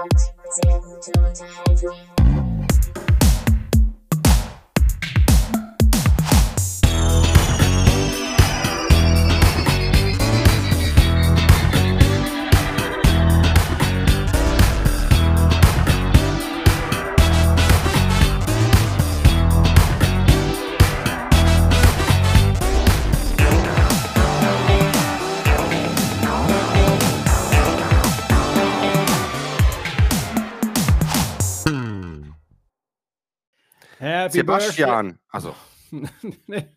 Gott, sehr gute Unterhaltung. Happy Sebastian. Also, Birthday.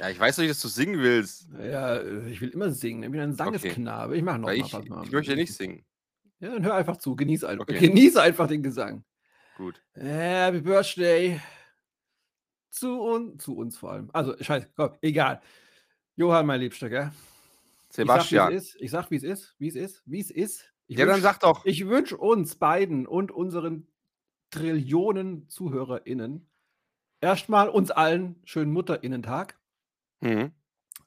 ja, ich weiß nicht, dass du singen willst. ja, ich will immer singen. Ich bin ein Sangesknabe. Ich mache noch mal. ich, pass mal. ich möchte nicht singen. Ja, dann hör einfach zu. Genieß einfach. Okay. Genieße einfach den Gesang. Gut. Happy Birthday. Zu uns, zu uns vor allem. Also, scheiße, komm, egal. Johann, mein Liebster, gell? Sebastian. Ich sag, wie es ist. Ich sag, wie es ist. Wie es ist. Wie es ist. Ich Ja, dann wünsch- sag doch. Ich wünsche uns beiden und unseren Trillionen ZuhörerInnen erstmal uns allen schönen MutterInnentag Mhm.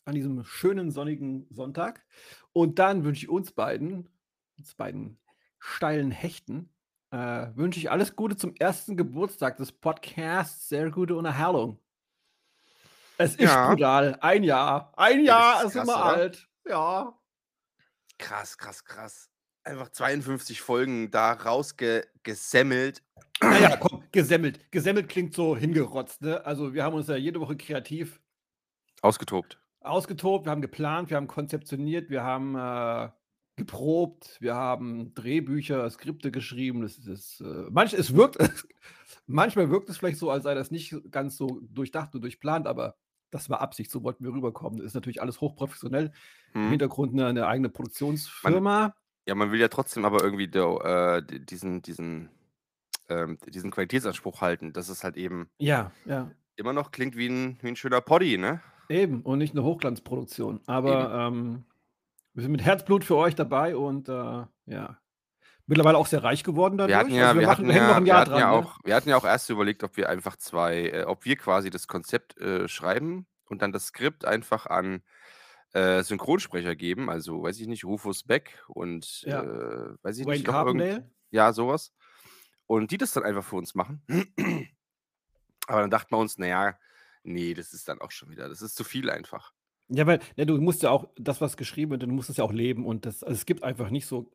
an diesem schönen sonnigen Sonntag. Und dann wünsche ich uns beiden, uns beiden steilen Hechten, äh, wünsche ich alles Gute zum ersten Geburtstag des Podcasts. Sehr gute Unterhaltung. Es ist Ja. brutal. Ein Jahr. Ein Ja, Jahr ist ist krass, immer oder? alt. Ja. Krass, krass, krass. Einfach 52 Folgen da rausgesemmelt. Naja, komm, gesemmelt. Gesemmelt klingt so hingerotzt. Ne? Also, wir haben uns ja jede Woche kreativ Ausgetobt. ausgetobt, wir haben geplant, wir haben konzeptioniert, wir haben äh, geprobt, wir haben Drehbücher, Skripte geschrieben. Das ist, äh, manch, es wirkt, manchmal wirkt es vielleicht so, als sei das nicht ganz so durchdacht und durchplant, aber das war Absicht, so wollten wir rüberkommen. Das ist natürlich alles hochprofessionell. Im Hm. Hintergrund eine, eine eigene Produktionsfirma. Ja, man will ja trotzdem aber irgendwie do, äh, di- diesen, diesen, ähm, diesen Qualitätsanspruch halten, dass es halt eben Ja, ja. immer noch klingt wie ein, wie ein schöner Poddy, ne? Eben, und nicht eine Hochglanzproduktion. Aber ähm, wir sind mit Herzblut für euch dabei und äh, ja. Mittlerweile auch sehr reich geworden dadurch. Wir hatten ja, also wir machen, hatten noch ja, wir hatten dran. ja ne? auch, wir hatten ja auch erst überlegt, ob wir einfach zwei, äh, ob wir quasi das Konzept äh, schreiben und dann das Skript einfach an äh, Synchronsprecher geben, also weiß ich nicht, Rufus Beck und Ja. äh, weiß ich Wayne nicht, Carpendale. ja, sowas. Und die das dann einfach für uns machen. Aber dann dachten wir uns, naja, nee, das ist dann auch schon wieder, das ist zu viel einfach. Ja, weil ja, du musst ja auch das, was geschrieben wird, du musst es ja auch leben und das, also es gibt einfach nicht so.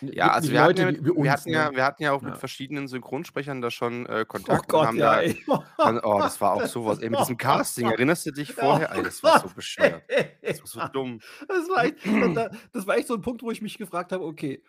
Ja, also wir hatten ja, Leute mit, wie, wie uns. wir, hatten ja, ne? wir hatten ja auch mit Ja. verschiedenen Synchronsprechern da schon äh, Oh Kontakt und Gott, haben ja, da, oh, das war auch sowas. Ey, mit diesem Casting, erinnerst du dich vorher? Ey, das war so bescheuert. Das war so dumm. Das war, echt, da- das war echt so ein Punkt, wo ich mich gefragt habe, okay.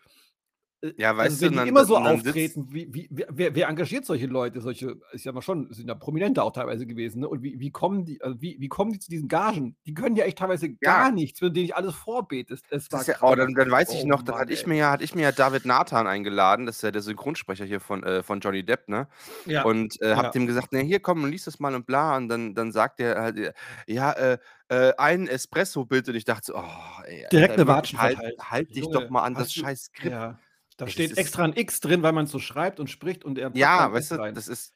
Äh, Ja, weißt also wenn du, die dann- immer so auftreten, wie, wie, wer- wer, engagiert solche Leute? Solche, ist ja mal schon, sind ja Prominente auch teilweise gewesen, ne? Und wie, wie kommen die, also wie, wie kommen die zu diesen Gagen? Die können ja echt teilweise gar nichts, wenn du denen nicht alles vorbetest. Es war Das ist ja, oh, dann, dann weiß ich Oh noch, dann hatte ich mir ja, hatte ich mir ja David Nathan eingeladen, das ist ja der Synchronsprecher hier von, äh, von Johnny Depp, ne? Ja. Und äh, Ja. hab dem gesagt, ne, hier komm, lies das mal und bla. Und dann, dann sagt er halt, äh, ja, äh, äh, ein Espresso bitte. Und ich dachte so, oh, ey, Direkt Alter, eine Watschen halt, halt dich Junge, doch mal an das du- scheiß Skript. Ja. Da das steht ist- extra ein X drin, weil man es so schreibt und spricht und er Ja, weißt du, das ist.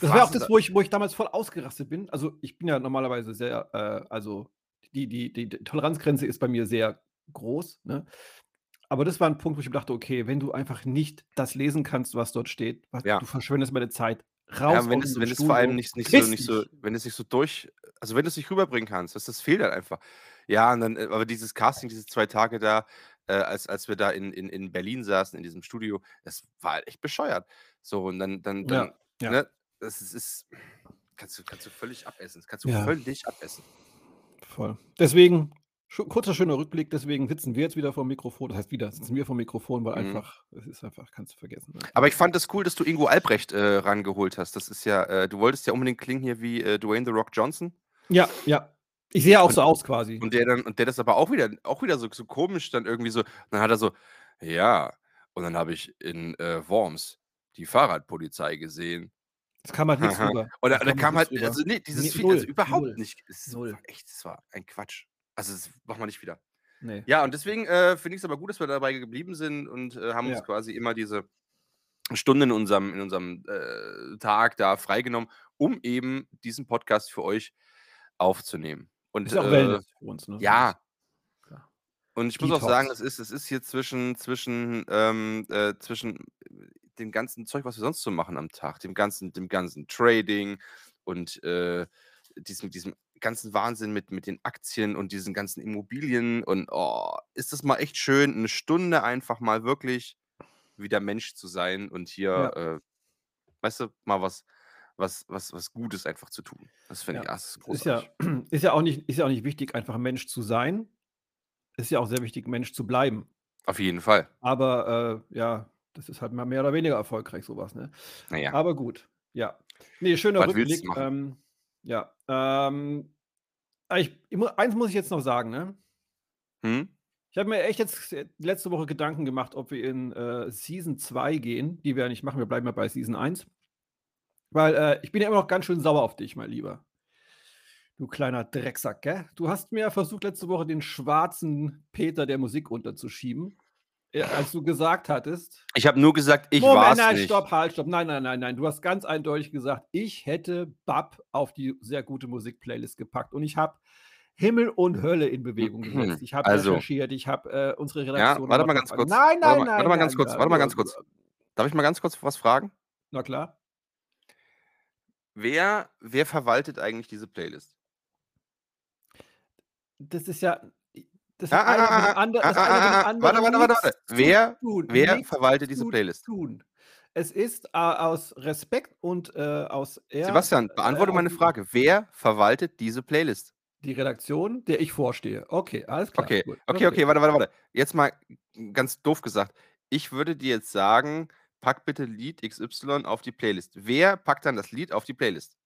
Das war auch das, wo ich, wo ich damals voll ausgerastet bin. Also ich bin ja normalerweise sehr, äh, also die, die, die, die Toleranzgrenze ist bei mir sehr groß. Ne? Aber das war ein Punkt, wo ich mir dachte, okay, wenn du einfach nicht das lesen kannst, was dort steht, was, Ja. du verschwendest meine Zeit. Raus Ja, wenn es, wenn es vor allem nicht, nicht, so, nicht, so, wenn es nicht so durch, also wenn du es nicht rüberbringen kannst, das, das fehlt halt einfach. Ja, und dann, äh, aber dieses Casting, diese zwei Tage da, äh, als, als wir da in, in, in Berlin saßen, in diesem Studio, das war halt echt bescheuert. So, und dann, dann, dann ja. ne, das ist, ist, kannst du, kannst du völlig abessen. Das kannst du Ja. völlig abessen. Voll. Deswegen, kurzer schöner Rückblick, deswegen sitzen wir jetzt wieder vor dem Mikrofon. Das heißt wieder, sitzen wir vor dem Mikrofon, weil Mhm. einfach, es ist einfach, kannst du vergessen. ne? Aber ich fand es cool, dass du Ingo Albrecht äh, rangeholt hast. Das ist ja, äh, du wolltest ja unbedingt klingen hier wie äh, Dwayne The Rock Johnson. Ja, ja. Ich sehe auch Und- so aus quasi. Und der dann, und der das aber auch wieder, auch wieder so, so komisch dann irgendwie so, dann hat er so, ja, und dann habe ich in äh, Worms die Fahrradpolizei gesehen. Es kam halt nichts Aha. rüber. Und da, kam halt, rüber. also nee, dieses Nee, Viel, also null, überhaupt null, nicht. Es null. war echt, es war ein Quatsch. Also das machen wir nicht wieder. Nee. Ja, und deswegen äh, finde ich es aber gut, dass wir dabei geblieben sind und äh, haben Ja. uns quasi immer diese Stunden in unserem, in unserem äh, Tag da freigenommen, um eben diesen Podcast für euch aufzunehmen. Und Ist ja auch äh, Wellness für uns. Ne? ja. Und ich muss auch sagen, es Detox. ist, es ist hier zwischen, zwischen, ähm, äh, zwischen dem ganzen Zeug, was wir sonst so machen am Tag, dem ganzen, dem ganzen Trading und äh, diesem, diesem ganzen Wahnsinn mit, mit den Aktien und diesen ganzen Immobilien und oh, ist das mal echt schön, eine Stunde einfach mal wirklich wieder Mensch zu sein und hier, Ja. äh, weißt du, mal was, was, was, was Gutes einfach zu tun. Das finde Ja. ich, ah, das ist ja, großartig. ist ja auch nicht, ist ja auch nicht wichtig, einfach Mensch zu sein. Ist ja auch sehr wichtig, Mensch zu bleiben. Auf jeden Fall. Aber äh, ja, das ist halt mal mehr oder weniger erfolgreich, sowas, ne? Naja, Aber gut, ja. Nee, schöner was Rückblick. Ähm, ja. Ähm, ah, ich, ich, eins muss ich jetzt noch sagen, ne? Hm? Ich habe mir echt jetzt äh, letzte Woche Gedanken gemacht, ob wir in äh, Season 2 gehen. Die wir nicht machen, wir bleiben ja bei Season 1. Weil äh, ich bin ja immer noch ganz schön sauer auf dich, mein Lieber. Du kleiner Drecksack, gell? Du hast mir versucht, letzte Woche den schwarzen Peter der Musik runterzuschieben. äh, Als du gesagt hattest, Ich habe nur gesagt, ich Moment, war's nein, nicht. stopp, halt, stopp. Nein, nein, nein, nein. Du hast ganz eindeutig gesagt, ich hätte Bab auf die sehr gute Musik-Playlist gepackt. Und ich habe Himmel und Hölle in Bewegung gesetzt. Ich habe Also. recherchiert, ich habe äh, unsere Ja, Redaktion. warte noch mal ganz kurz. Nein, nein, warte mal, nein. Warte mal ganz kurz, warte mal äh, ganz kurz. Darf ich mal ganz kurz was fragen? Na klar. Wer, wer verwaltet eigentlich diese Playlist? Das ist ja. Das Ah, ah, dem ah, anderen. ah, Das ah, ah, ah, warte, warte, warte, warte. Wer- tun, wer verwaltet diese Playlist? Tun. Es ist äh, aus Respekt und äh, aus Ehr, Sebastian, beantworte äh, meine Frage. Wer verwaltet diese Playlist? Die Redaktion, der ich vorstehe. Okay, alles klar. Okay, gut, okay, okay, warte, warte, warte. Jetzt mal ganz doof gesagt. Ich würde dir jetzt sagen, pack bitte Lied XY auf die Playlist. Wer packt dann das Lied auf die Playlist?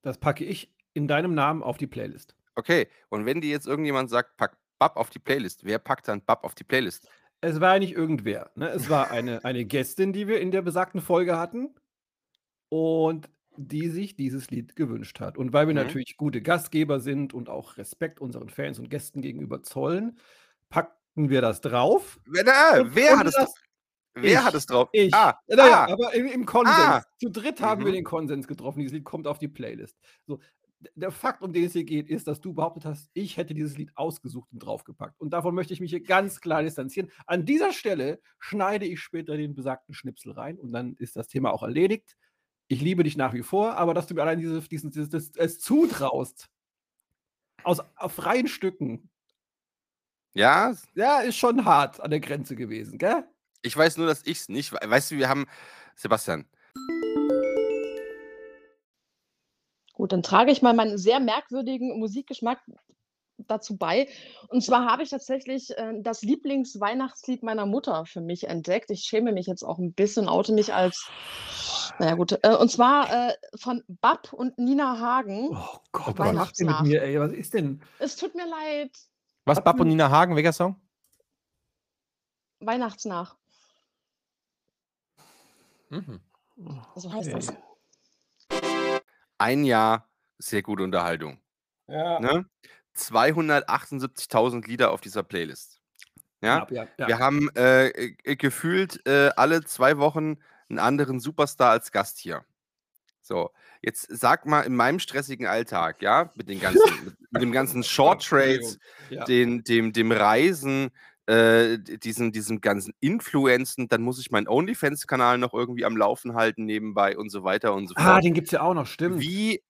Das packe ich in deinem Namen auf die Playlist. Okay, und wenn dir jetzt irgendjemand sagt, pack Bab auf die Playlist, wer packt dann Bab auf die Playlist? Es war ja nicht irgendwer. Ne? Es war eine, eine Gästin, die wir in der besagten Folge hatten und die sich dieses Lied gewünscht hat. Und weil wir Mhm. natürlich gute Gastgeber sind und auch Respekt unseren Fans und Gästen gegenüber zollen, packten wir das drauf. Wer, na, wer hat es das- Wer ich, hat es drauf? Ich. Ah, naja, ah, aber im, im Konsens. Ah. Zu dritt haben wir Mhm. den Konsens getroffen. Dieses Lied kommt auf die Playlist. So, der Fakt, um den es hier geht, ist, dass du behauptet hast, ich hätte dieses Lied ausgesucht und draufgepackt. Und davon möchte ich mich hier ganz klar distanzieren. An dieser Stelle schneide ich später den besagten Schnipsel rein und dann ist das Thema auch erledigt. Ich liebe dich nach wie vor, aber dass du mir allein diese, diesen, dieses, das, es zutraust, aus auf freien Stücken, ja, ja, ist schon hart an der Grenze gewesen, gell? Ich weiß nur, dass ich es nicht weiß. Weißt du, wir haben, Sebastian, Gut, dann trage ich mal meinen sehr merkwürdigen Musikgeschmack dazu bei. Und zwar habe ich tatsächlich äh, das Lieblingsweihnachtslied meiner Mutter für mich entdeckt. Ich schäme mich jetzt auch ein bisschen, oute mich als, naja gut, äh, und zwar äh, von Bab und Nina Hagen. Oh Gott, was macht ihr mit Weihnachtsnacht. mir, ey? Was ist denn? Es tut mir leid, Was, Bab und Nina Hagen, welcher Song? Weihnachtsnach. Mhm. So heißt das. ein Jahr sehr gute Unterhaltung. Ja. Ne? 278.000 Lieder auf dieser Playlist. Ja, ja, ja. wir haben äh, äh, gefühlt äh, alle zwei Wochen einen anderen Superstar als Gast hier. So, jetzt sag mal in meinem stressigen Alltag, ja, mit den ganzen, mit, mit dem ganzen Short Trades, Ja. den, dem, dem Reisen, äh, diesen, diesem ganzen Influenzen, dann muss ich meinen OnlyFans-Kanal noch irgendwie am Laufen halten nebenbei und so weiter und so fort. Ah, den gibt es ja auch noch, stimmt. Wie,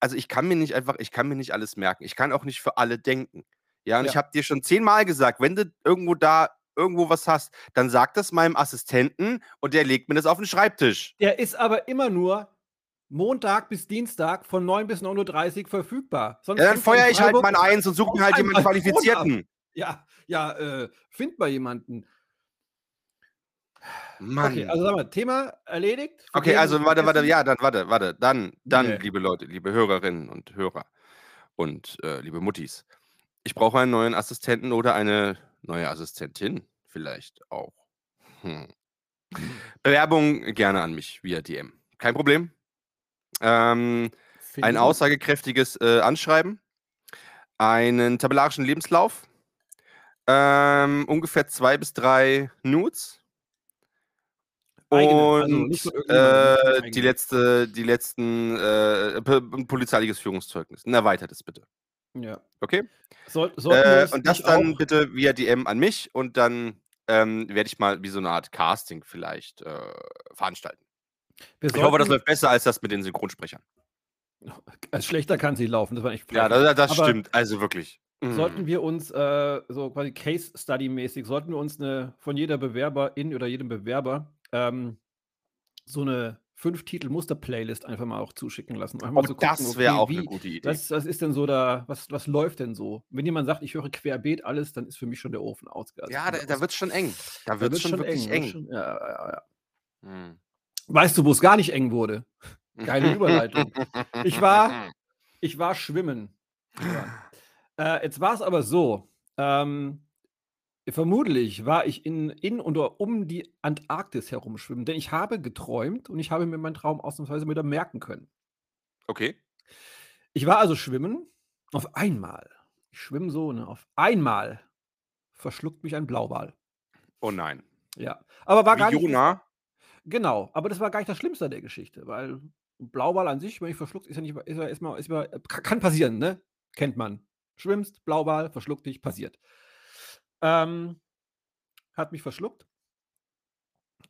also ich kann mir nicht einfach, ich kann mir nicht alles merken. Ich kann auch nicht für alle denken. Ja, und Ja. ich habe dir schon zehnmal gesagt, wenn du irgendwo da irgendwo was hast, dann sag das meinem Assistenten und der legt mir das auf den Schreibtisch. Der ist aber immer nur Montag bis Dienstag von 9 bis 9.30 Uhr verfügbar. Sonst Ja, dann fängst du in feuer ich halt mal eins und suche mir halt jemanden. Qualifizierten. Ja, ja, äh, find mal jemanden. Mann. Okay, also sag mal, Thema erledigt. Okay, also warte, warte, ja, dann warte, warte. Dann, dann, Nee. liebe Leute, liebe Hörerinnen und Hörer und äh, liebe Muttis. Ich brauche einen neuen Assistenten oder eine neue Assistentin vielleicht auch. Hm. Bewerbung gerne an mich via DM. Kein Problem. Ähm, ein aussagekräftiges äh, Anschreiben, einen tabellarischen Lebenslauf, ähm, ungefähr zwei bis drei Nudes. Eigene, und also nicht äh, die, letzte, die letzten äh, polizeiliches Führungszeugnis. Ein erweitertes bitte. Ja. Okay? Wir Äh, und das nicht dann auch, bitte via DM an mich und dann ähm, werde ich mal wie so eine Art Casting vielleicht äh, veranstalten. wir Ich hoffe, das läuft besser als das mit den Synchronsprechern. als schlechter kann es nicht laufen, das war echt Ja, pfeife. das, das stimmt. Also wirklich. Sollten Mm. wir uns äh, so quasi Case Study mäßig, sollten wir uns eine von jeder Bewerberin oder jedem Bewerber ähm, so eine fünf Titel Muster Playlist einfach mal auch zuschicken lassen. Einfach Oh, so gucken, das wäre okay, auch eine wie, gute Idee. was, was ist denn so da, was, was läuft denn so? Wenn jemand sagt, ich höre querbeet alles, dann ist für mich schon der Ofen aus. Also ja, da, da wird es schon eng. Da wird es wird's schon wirklich eng. Schon, ja, ja, ja. Hm. Weißt du, wo es gar nicht eng wurde? Geile Überleitung. Ich war, ich war schwimmen. Ja. Äh, jetzt war es aber so. Ähm, vermutlich war ich in, in oder um die Antarktis herumschwimmen, denn ich habe geträumt und ich habe mir meinen Traum ausnahmsweise wieder merken können. Okay. Ich war also schwimmen, auf einmal, ich schwimme so, ne, auf einmal verschluckt mich ein Blauwal. Oh nein. Ja, aber war gar Wie nicht. Jona. Genau, aber das war gar nicht das Schlimmste an der Geschichte, weil Blauwal an sich, wenn ich verschluckt, ist ja nicht, ist ja erstmal, ist ja, kann passieren, ne? Kennt man. Schwimmst, Blauwal, verschluckt dich, passiert. Ähm, hat mich verschluckt.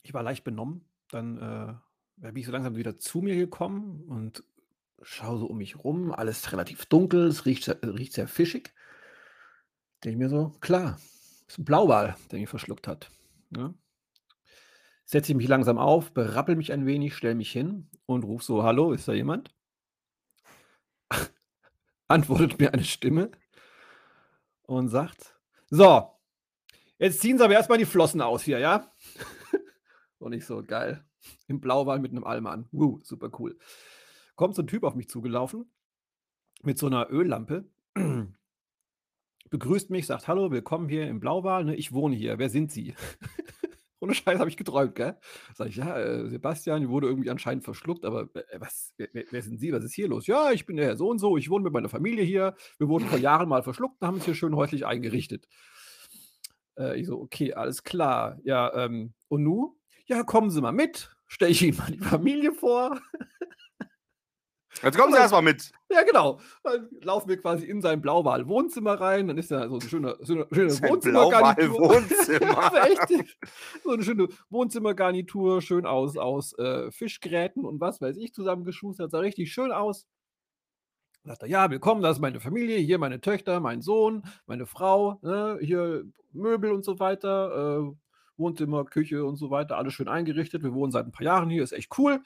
Ich war leicht benommen. Dann äh, bin ich so langsam wieder zu mir gekommen und schaue so um mich rum. Alles relativ dunkel, es riecht, sehr- riecht sehr fischig. Denke ich mir so, klar, ist ein Blauwal, der mich verschluckt hat. Ja? setze ich mich langsam auf, berappel mich ein wenig, stelle mich hin und rufe so: Hallo, ist da jemand? Antwortet mir eine Stimme und sagt: So, jetzt ziehen Sie aber erstmal die Flossen aus hier, ja? und ich so: Geil. Im Blauwal mit einem Alman. Uh, super cool. Kommt so ein Typ auf mich zugelaufen mit so einer Öllampe. Begrüßt mich, sagt Hallo, willkommen hier im Blauwal. Ne? Ich wohne hier. Wer sind Sie? Ohne Scheiß habe ich geträumt, gell? Sag ich, ja, äh, Sebastian, wurde irgendwie anscheinend verschluckt, aber äh, was, wer, wer wer sind Sie? Was ist hier los? Ja, ich bin der Herr so und so, ich wohne mit meiner Familie hier. Wir wurden vor Jahren mal verschluckt und haben uns hier schön häuslich eingerichtet. Äh, ich so, okay, alles klar. Ja, ähm, und nu? Ja, kommen Sie mal mit. Stelle ich Ihnen mal die Familie vor. Jetzt kommen Sie erstmal mit. Ja, genau. Dann laufen wir quasi in sein Blauwal-Wohnzimmer rein. Dann ist da so eine schöne, so eine schöne Sein Wohnzimmergarnitur. Also echt, so eine schöne Wohnzimmergarnitur, schön aus, aus äh, Fischgräten und was weiß ich zusammengeschustert. Sah richtig schön aus. Sagt er, ja, willkommen, das ist meine Familie, hier meine Töchter, mein Sohn, meine Frau, ne, hier Möbel und so weiter, äh, Wohnzimmer, Küche und so weiter, alles schön eingerichtet. Wir wohnen seit ein paar Jahren hier, ist echt cool.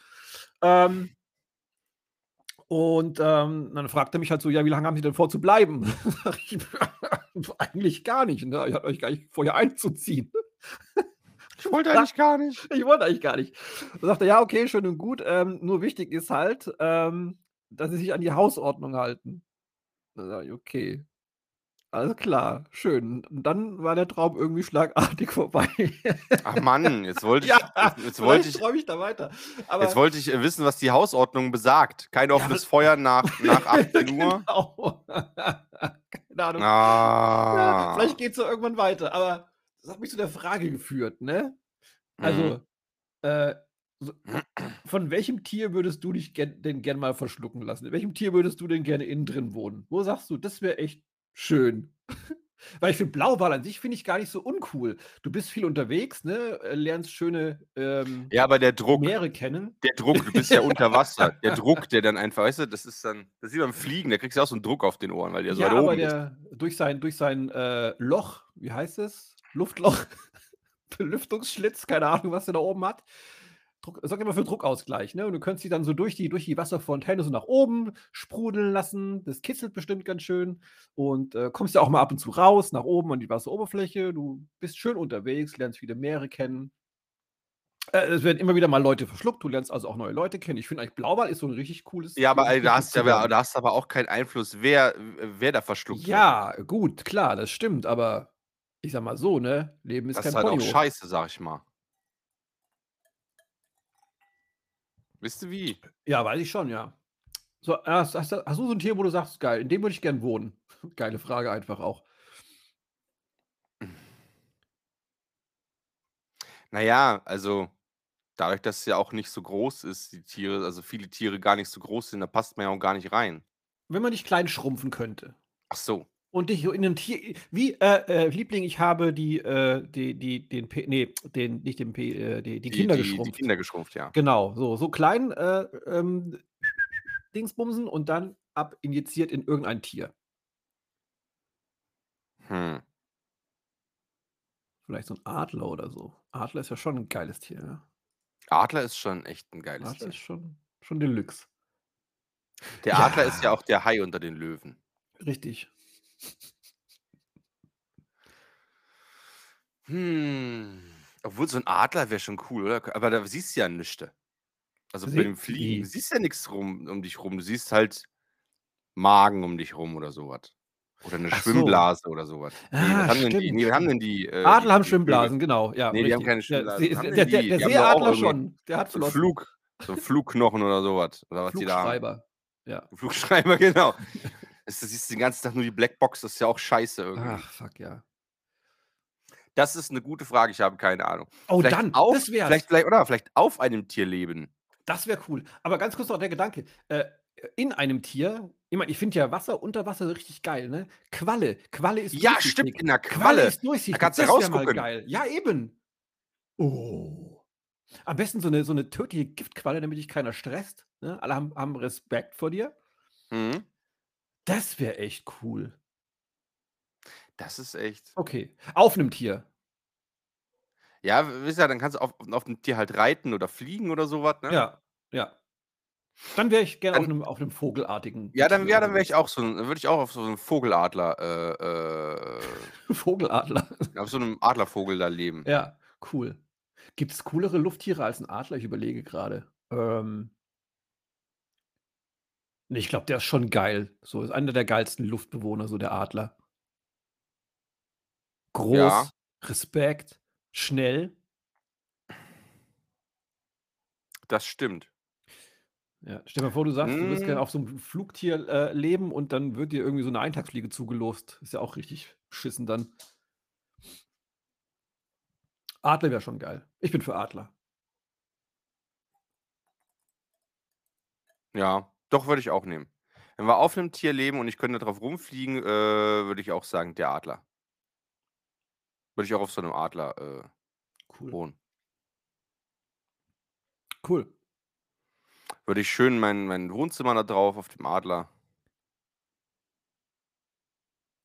Ähm, und ähm, dann fragt er mich halt so, ja, wie lange haben Sie denn vor zu bleiben? Ich, eigentlich gar nicht. Ne? Ich hatte euch gar nicht vorher einzuziehen. Ich wollte eigentlich gar nicht. Ich wollte eigentlich gar nicht. Dann sagt er, ja, okay, schön und gut. Ähm, nur wichtig ist halt, ähm, dass sie sich an die Hausordnung halten. Dann sag ich, okay. Alles klar, schön. Und dann war der Traum irgendwie schlagartig vorbei. Ach Mann, jetzt wollte ich, ja, jetzt, jetzt wollte ich, träume ich da weiter. Aber jetzt wollte ich äh, wissen, was die Hausordnung besagt. Kein offenes Feuer nach, nach 18 Uhr. genau. Keine Ahnung. Ja, Ah. vielleicht geht es so irgendwann weiter. Aber das hat mich zu der Frage geführt, ne? Also, Mhm. äh, so, von welchem Tier würdest du dich gern, denn gern mal verschlucken lassen? In welchem Tier würdest du denn gerne innen drin wohnen? Wo sagst du, das wäre echt schön? Weil ich finde, Blauwal an sich finde ich gar nicht so uncool. Du bist viel unterwegs, ne? äh, Lernst schöne ähm, Ja, aber der Druck, Meere kennen. der Druck, du bist ja unter Wasser. Der Druck, der dann einfach, weißt du, das ist dann, das ist wie beim Fliegen, da kriegst du auch so einen Druck auf den Ohren, weil der so ja, weit aber oben ist. der, durch sein, durch sein äh, Loch, wie heißt es? Luftloch, Belüftungsschlitz, keine Ahnung, was der da oben hat. Druck, sorgt immer für Druckausgleich, ne? Und du könntest sie dann so durch die, durch die Wasserfontäne so nach oben sprudeln lassen. Das kitzelt bestimmt ganz schön. Und äh, kommst ja auch mal ab und zu raus, nach oben an die Wasseroberfläche. Du bist schön unterwegs, lernst viele Meere kennen. Äh, es werden immer wieder mal Leute verschluckt, du lernst also auch neue Leute kennen. Ich finde eigentlich Blauwal ist so ein richtig cooles. Ja, aber ey, da hast, ja, da hast aber auch keinen Einfluss, wer, wer da verschluckt wird. Ja, gut, klar, das stimmt, aber ich sag mal so, ne? Leben ist Das kein ist halt auch Ponyhof. scheiße, sag ich mal. Wisst ihr wie? Ja, weiß ich schon, ja. So, hast, hast, du- hast du so ein Tier, wo du sagst, geil, in dem würde ich gern wohnen? Geile Frage einfach auch. Naja, also dadurch, dass es ja auch nicht so groß ist, die Tiere, also viele Tiere gar nicht so groß sind, da passt man ja auch gar nicht rein. Wenn man dich klein schrumpfen könnte. Ach so. Und dich in ein Tier. Wie, äh, äh, Liebling, ich habe die, äh, die, die, den, P, nee, den, nicht den P, äh, die, die Kinder die, geschrumpft. Die Kinder geschrumpft, ja. Genau, so, so klein äh, ähm, Dingsbumsen und dann ab injiziert in irgendein Tier. Hm. Vielleicht so ein Adler oder so. Adler ist ja schon ein geiles Tier. Ja? Adler ist schon echt ein geiles Adler Tier. ist schon, schon Deluxe. Der Ja. Adler ist ja auch der Hai unter den Löwen. Richtig. Hm. Obwohl so ein Adler wäre schon cool, oder? Aber da siehst du ja nichts. Also bei Sie- dem Fliegen siehst du ja nichts rum, um dich rum. Du siehst halt Magen um dich rum oder sowas. Oder eine Ach so. Schwimmblase oder sowas. Nee, Ah, haben denn die? Nee, was haben denn die? Äh, Adler die, haben die Schwimmblasen, genau. Ja, Nee, die haben richtig. keine Der, Schwimmblasen. Der, der, die? der Die auch Seeadler schon. Der hat So. Flug, so Flugknochen oder sowas. Oder was die da haben. Flugschreiber. Ja. Flugschreiber, genau. Das, das siehst du den ganzen Tag nur die Blackbox, das ist ja auch scheiße irgendwie. Ach, fuck, ja. Das ist eine gute Frage, ich habe keine Ahnung. Oh, vielleicht dann, auf, das wär's. vielleicht, vielleicht, oder vielleicht auf einem Tier leben. Das wäre cool. Aber ganz kurz noch der Gedanke. Äh, in einem Tier, ich meine, ich finde ja Wasser unter Wasser richtig geil, ne? Qualle. Qualle ist Ja, stimmt, in der Qualle Qualle. ist durchsichtig. kannst du rausgucken. geil. Ja, eben. Oh. Am besten so eine, so eine tödliche Giftqualle, damit dich keiner stresst. Ne? Alle haben, haben Respekt vor dir. Mhm. Das wäre echt cool. Das ist echt. Okay. Auf einem Tier. Ja, wisst ihr, dann kannst du auf, auf dem Tier halt reiten oder fliegen oder sowas, ne? Ja, ja. Dann wäre ich gerne auf Dann- einem, auf einem vogelartigen. Ja, dann, Tier ja, dann wäre ich unterwegs. auch so, dann würde ich auch auf so einem Vogeladler, äh, äh, Vogeladler. auf so einem Adlervogel da leben. Ja, cool. Gibt es coolere Lufttiere als ein Adler? Ich überlege gerade. Ähm, ich glaube, der ist schon geil. So ist einer der geilsten Luftbewohner, so der Adler. Groß, Ja. Respekt, schnell. Das stimmt. Ja, stell dir mal vor, du sagst, du würdest Mm. gerne auf so einem Flugtier äh, leben und dann wird dir irgendwie so eine Eintagsfliege zugelost. Ist ja auch richtig beschissen dann. Adler wäre schon geil. Ich bin für Adler. Ja, doch würde ich auch nehmen. Wenn wir auf einem Tier leben und ich könnte drauf rumfliegen, äh, würde ich auch sagen, der Adler. Würde ich auch auf so einem Adler äh, Cool. wohnen. Cool. Würde ich schön mein, mein Wohnzimmer da drauf, auf dem Adler.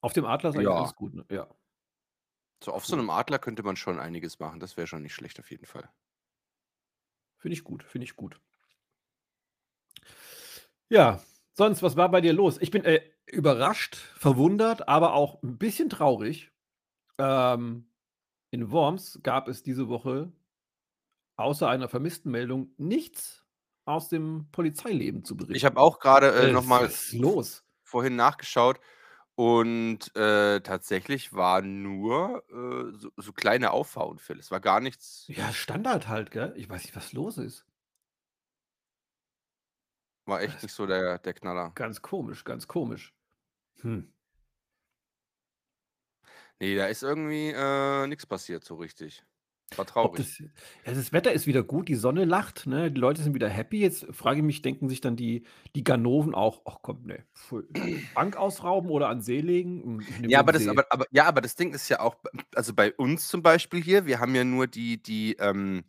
Auf dem Adler ist eigentlich Ja. alles gut. Ne? Ja. So auf so einem Adler könnte man schon einiges machen. Das wäre schon nicht schlecht auf jeden Fall. Finde ich gut, finde ich gut. Ja, sonst, was war bei dir los? Ich bin äh, überrascht, verwundert, aber auch ein bisschen traurig. Ähm, in Worms gab es diese Woche außer einer vermissten Meldung nichts aus dem Polizeileben zu berichten. Ich habe auch gerade äh, nochmal vorhin nachgeschaut und äh, tatsächlich war nur äh, so, so kleine Auffahrunfälle. Es war gar nichts, Ja, Standard halt, gell? Ich weiß nicht, was los ist. War echt nicht so der, der Knaller. Ganz komisch, ganz komisch. Hm. Nee, da ist irgendwie äh, nichts passiert so richtig. War traurig. das, ja, das Wetter ist wieder gut, die Sonne lacht, ne? Die Leute sind wieder happy. Jetzt frage ich mich, denken sich dann die, die Ganoven auch, ach komm, ne, Bank ausrauben oder an See legen? Hm, Ja, aber das, aber, aber, ja, aber das Ding ist ja auch, also bei uns zum Beispiel hier, wir haben ja nur die, die, ähm,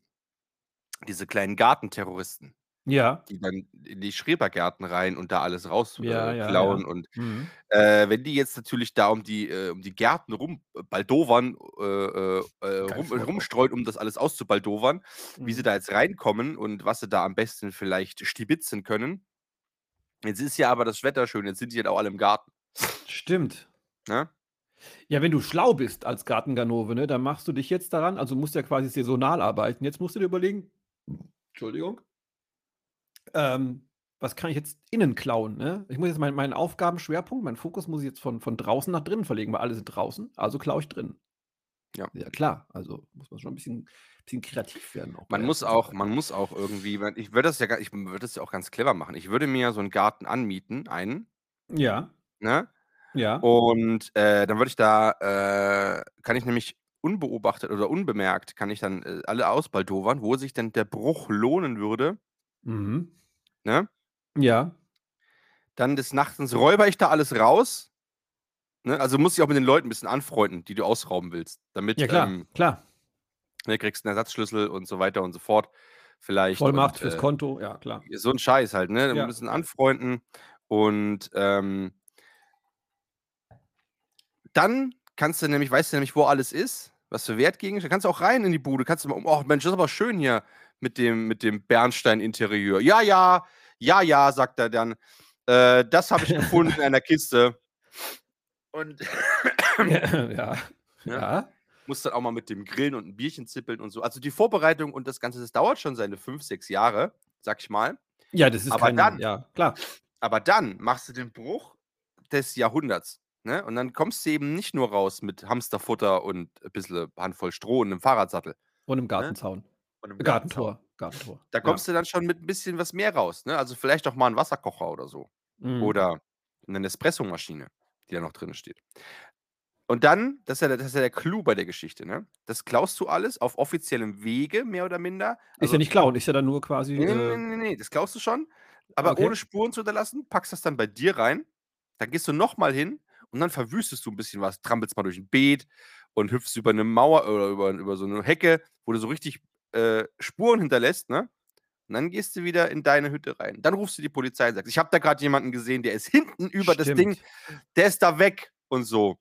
diese kleinen Gartenterroristen, Ja, die dann in die Schrebergärten rein und da alles Ja, äh, ja, klauen. ja. Und mhm. äh, wenn die jetzt natürlich da um die, äh, um die Gärten rum baldowern, äh, äh, äh, rum, Wort auch. rumstreuen, um das alles auszubaldowern, wie sie Mhm. da jetzt reinkommen und was sie da am besten vielleicht stibitzen können. Jetzt ist ja aber das Wetter schön, jetzt sind die halt auch alle im Garten. Stimmt. Ne? Ja, wenn du schlau bist als Gartenganove, ne, dann machst du dich jetzt daran, also musst ja quasi saisonal arbeiten. Jetzt musst du dir überlegen, Entschuldigung, ähm, was kann ich jetzt innen klauen? Ne? Ich muss jetzt mein, meinen Aufgabenschwerpunkt, meinen Fokus muss ich jetzt von, von draußen nach drinnen verlegen, weil alle sind draußen, also klaue ich drinnen. Ja. Ja, klar, also muss man schon ein bisschen, bisschen kreativ werden. Man muss auch, man muss auch irgendwie, ich würde das ja, gar- ich würde das ja auch ganz clever machen. Ich würde mir so einen Garten anmieten, einen, Ja, ne? ja. Und äh, dann würde ich da, äh, kann ich nämlich unbeobachtet oder unbemerkt, kann ich dann äh, alle ausbaldowern, wo sich denn der Bruch lohnen würde, Mhm. ne? Ja. Dann des Nachtens räuber ich da alles raus, Ne? Also du musst dich auch mit den Leuten ein bisschen anfreunden, die du ausrauben willst. Damit Ja, klar, ähm, klar. ne, kriegst einen Ersatzschlüssel und so weiter und so fort. Vielleicht. Vollmacht und, fürs äh, Konto, ja, klar. so ein Scheiß halt, ne? Ja. Ein bisschen anfreunden und ähm, dann kannst du nämlich, weißt du nämlich, wo alles ist, was für Wertgegenstände, kannst du auch rein in die Bude, kannst du mal, oh Mensch, das ist aber schön hier mit dem, mit dem Bernstein-Interieur. Ja, ja, ja, ja, sagt er dann. Äh, das habe ich gefunden in einer Kiste. Und ja, ja. Ja. muss dann auch mal mit dem Grillen und ein Bierchen zippeln und so. Also die Vorbereitung und das Ganze, das dauert schon seine fünf, sechs Jahre, sag ich mal. Ja, das ist Aber kein, dann- ja, klar. Aber dann machst du den Bruch des Jahrhunderts. Ne? Und dann kommst du eben nicht nur raus mit Hamsterfutter und ein bisschen Handvoll Stroh und einem Fahrradsattel. Und im Gartenzaun. Und einem Gartentor. Gartentor. Da kommst du dann schon mit ein bisschen was mehr raus. Ne? Also vielleicht auch mal ein Wasserkocher oder so. Mhm. Oder eine Nespresso-Maschine, die da noch drin steht. Und dann, das ist, ja, der- das ist ja der Clou bei der Geschichte, ne? Das klaust du alles auf offiziellem Wege, mehr oder minder. Ist ja nicht klauen, ist ja dann nur quasi. Nee, nee, nee, Äh, nee, nee, das klaust du schon. Aber Okay. ohne Spuren zu hinterlassen, packst das dann bei dir rein. Dann gehst du nochmal hin und dann verwüstest du ein bisschen was. Trampelst mal durch ein Beet und hüpfst über eine Mauer oder über, über so eine Hecke, wo du so richtig äh, Spuren hinterlässt, ne? Und dann gehst du wieder in deine Hütte rein. Dann rufst du die Polizei und sagst, ich habe da gerade jemanden gesehen, der ist hinten über das Ding, stimmt. der ist da weg und so.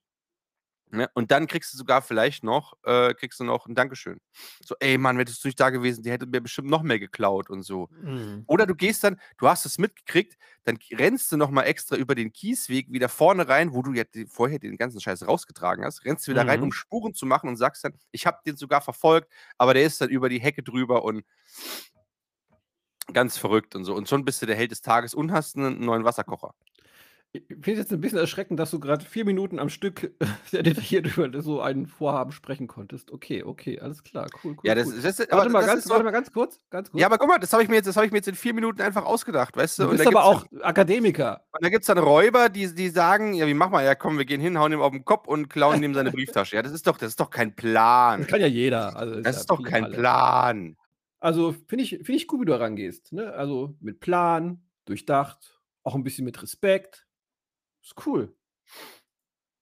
Ne? Und dann kriegst du sogar vielleicht noch, äh, kriegst du noch ein Dankeschön. So, ey Mann, wärst du nicht da gewesen, die hätte mir bestimmt noch mehr geklaut und so. Mhm. Oder du gehst dann, du hast es mitgekriegt, dann rennst du nochmal extra über den Kiesweg wieder vorne rein, wo du ja vorher den ganzen Scheiß rausgetragen hast, rennst du wieder rein, Mhm. um Spuren zu machen und sagst dann, ich habe den sogar verfolgt, aber der ist dann über die Hecke drüber und ganz verrückt und so. Und schon bist du der Held des Tages und hast einen neuen Wasserkocher. Ich finde es jetzt ein bisschen erschreckend, dass du gerade vier Minuten am Stück sehr detailliert über so ein Vorhaben sprechen konntest. Okay, okay, alles klar, cool, cool. Ja, das, cool. das, das, warte, mal das ganz, ist warte mal ganz kurz, ganz kurz. Ja, aber guck mal, das habe ich, mir jetzt- das hab ich mir jetzt in vier Minuten einfach ausgedacht, weißt du? du Und bist da aber auch Akademiker. Und da gibt es dann Räuber, die, die sagen, ja, wie machen wir? Ja, komm, wir gehen hin, hauen ihm auf den Kopf und klauen ihm seine Brieftasche. Ja, das ist doch, das ist doch kein Das Plan. kann ja jeder. Also Das ja ist doch kein Falle. Plan. Also finde ich, find ich gut, wie du herangehst. Ne? Also mit Plan, durchdacht, auch ein bisschen mit Respekt. Ist cool.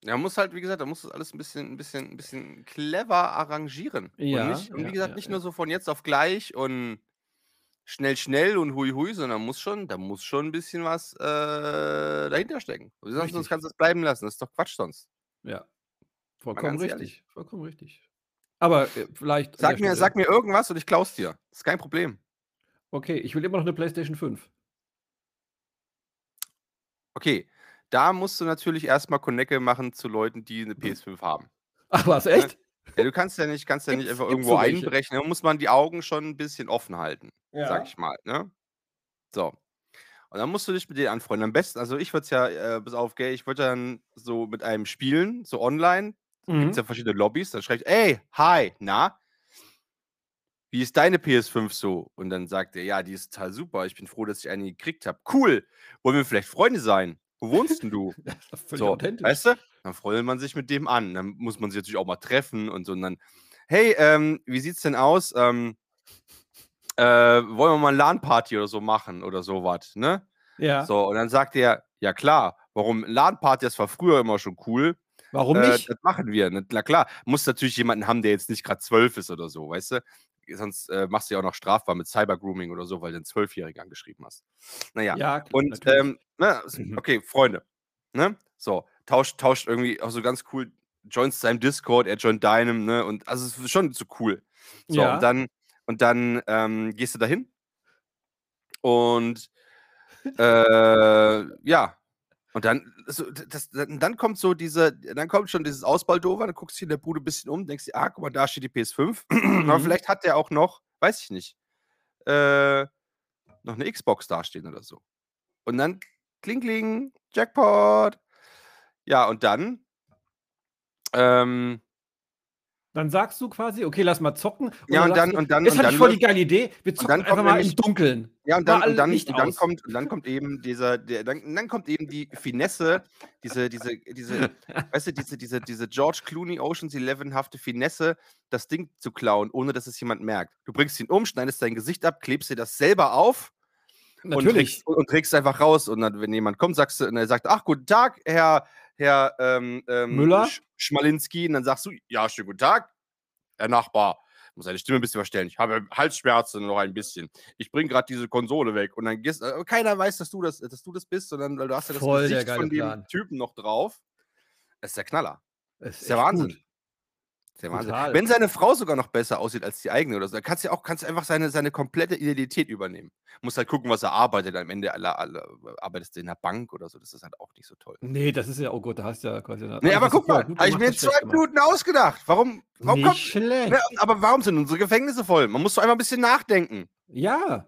Ja, man muss halt, wie gesagt, da muss das alles ein bisschen, ein bisschen, ein bisschen clever arrangieren. Ja, und, nicht, und ja, wie gesagt, ja, nicht nur so von jetzt auf gleich und schnell, schnell und hui, hui, sondern muss schon, da muss schon ein bisschen was äh, dahinter stecken. Sonst, sonst Richtig. kannst du es bleiben lassen. Das ist doch Quatsch sonst. Ja. Vollkommen ganz ehrlich. richtig. Vollkommen richtig. Aber äh, vielleicht. Sag mir, Stelle- sag mir irgendwas und ich klaus dir. ist kein Problem. Okay, ich will immer noch eine PlayStation 5. Okay, da musst du natürlich erstmal Connecte machen zu Leuten, die eine PS5 haben. Ach was, echt? Ja, du kannst ja nicht, kannst ja nicht einfach irgendwo so einbrechen. Da muss man die Augen schon ein bisschen offen halten, sag ich mal. Ne? So. Und dann musst du dich mit denen anfreunden. Am besten, also ich würde es ja, äh, bis auf, gell, ich würde dann so mit einem spielen, so online. Gibt Mhm. es ja verschiedene Lobbys. Dann schreibe ich, ey, hi, na? Wie ist deine PS5 so? Und dann sagt er, ja, die ist total super. Ich bin froh, dass ich eine gekriegt habe. Cool. Wollen wir vielleicht Freunde sein? Wo wohnst denn du? Das ist doch völlig So, authentisch. weißt du? Dann freut man sich mit dem an. Dann muss man sich natürlich auch mal treffen und so. Und dann, hey, ähm, wie sieht's denn aus? Ähm, äh, wollen wir mal eine LAN-Party oder so machen oder sowas, ne? ja. So, und dann sagt er, ja klar, warum LAN-Party, das war früher immer schon cool. Warum Äh, nicht? das machen wir. Ne? Na klar, muss natürlich jemanden haben, der jetzt nicht gerade zwölf ist oder so, weißt du? Sonst äh, machst du ja auch noch strafbar mit Cyber-Grooming oder so, weil du einen Zwölfjährigen angeschrieben hast. Naja, Ja, klar, und ähm, s- Mhm. okay, Freunde. Ne? So, tauscht, tauscht irgendwie auch so ganz cool, joint seinem Discord, er joint deinem, ne? Und also es ist schon so cool. So, Ja. und dann, und dann ähm, gehst du dahin und äh, ja. Und dann, so, das, dann kommt so diese, dann kommt schon dieses Ausbaldover, dann guckst du dich in der Bude ein bisschen um, denkst dir, ah, guck mal, da steht die PS5. Aber Mhm. vielleicht hat der auch noch, weiß ich nicht, äh, noch eine Xbox dastehen oder so. Und dann kling, kling, Jackpot. Ja, und dann, ähm, Dann sagst du quasi, okay, lass mal zocken. Und Ja, und dann- du, und dann- Jetzt und hatte dann ich voll die geile Idee. Wir zocken dann einfach kommt mal im nämlich- Dunkeln. Ja, und dann, und dann, und dann, kommt, und dann kommt eben dieser, der, dann, und dann kommt eben die Finesse, diese, diese, diese, weißt du, diese, diese, diese George Clooney Oceans 11-hafte Finesse, das Ding zu klauen, ohne dass es jemand merkt. Du bringst ihn um, schneidest dein Gesicht ab, klebst dir das selber auf und Natürlich. trägst, und trägst es einfach raus. Und dann, wenn jemand kommt, sagst du, und er sagt, ach, guten Tag, Herr, Herr ähm, ähm, Müller? Sch Schmalinski, und dann sagst du, ja, schönen guten Tag, Herr Nachbar. Ich muss seine Stimme ein bisschen verstellen. Ich habe Halsschmerzen noch ein bisschen. Ich bringe gerade diese Konsole weg. Und dann gehst äh, keiner weiß, dass du das, dass du das bist, sondern weil du hast ja das Voll Gesicht von dem Plan. Typen noch drauf. Das ist der Knaller. Es Das ist der Wahnsinn. gut. Der Wahnsinn. Wenn seine Frau sogar noch besser aussieht als die eigene oder so, dann kannst du ja auch kannst du einfach seine, seine komplette Identität übernehmen. Musst halt gucken, was er arbeitet. Am Ende alle, alle, arbeitest du in der Bank oder so. Das ist halt auch nicht so toll. Nee, das ist ja, oh Gott, da hast du ja quasi. Nee, aber guck mal, habe ich mir hast, zwei gemacht. Minuten ausgedacht. Warum, warum Nicht kommt. schlecht. Ja, aber warum sind unsere Gefängnisse voll? Man muss doch einfach ein bisschen nachdenken. Ja.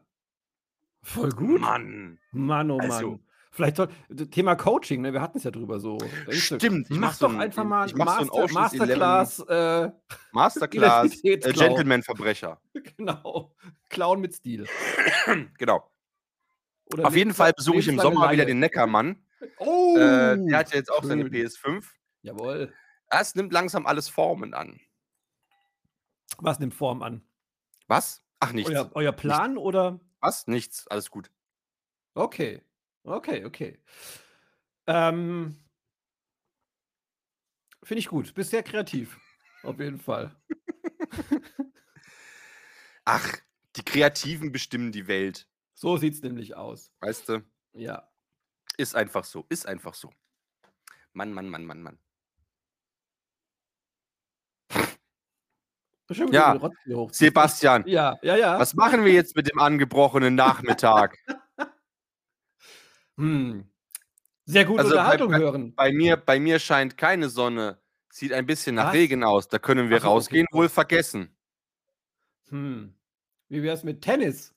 Voll gut. Mann. Mann, oh Also- Mann. Vielleicht soll, Thema Coaching, ne? wir hatten es ja drüber so. Stimmt, ich Mach mach so doch ein- einfach mal ich so Master, Ocean's Masterclass, äh, Masterclass, äh. Gentleman-Verbrecher. genau. Clown mit Stil. Genau. Oder Auf jeden Fall besuche ich im Sommer wieder Laie. den Neckermann. Oh, Äh, der hat ja jetzt auch seine schön. PS5. Jawohl. Es nimmt langsam alles Formen an. Was nimmt Form an? Was? Ach, nichts. Euer, euer Plan oder? Was? Nichts. Alles gut. Okay. Okay, okay. Ähm, Finde ich gut. Bist sehr kreativ. Auf jeden Fall. Ach, die Kreativen bestimmen die Welt. So sieht es nämlich aus. Weißt du? Ja. Ist einfach so. Ist einfach so. Mann, Mann, Mann, Mann, Mann. Ja. Sebastian, Ja, ja, ja. was machen wir jetzt mit dem angebrochenen Nachmittag? Hm. Sehr gute Also bei- Unterhaltung bei- hören. Bei mir, bei mir scheint keine Sonne. Sieht ein bisschen nach Was? Regen aus. Da können wir Ach okay, rausgehen, gut. wohl vergessen. Hm. Wie wär's mit Tennis?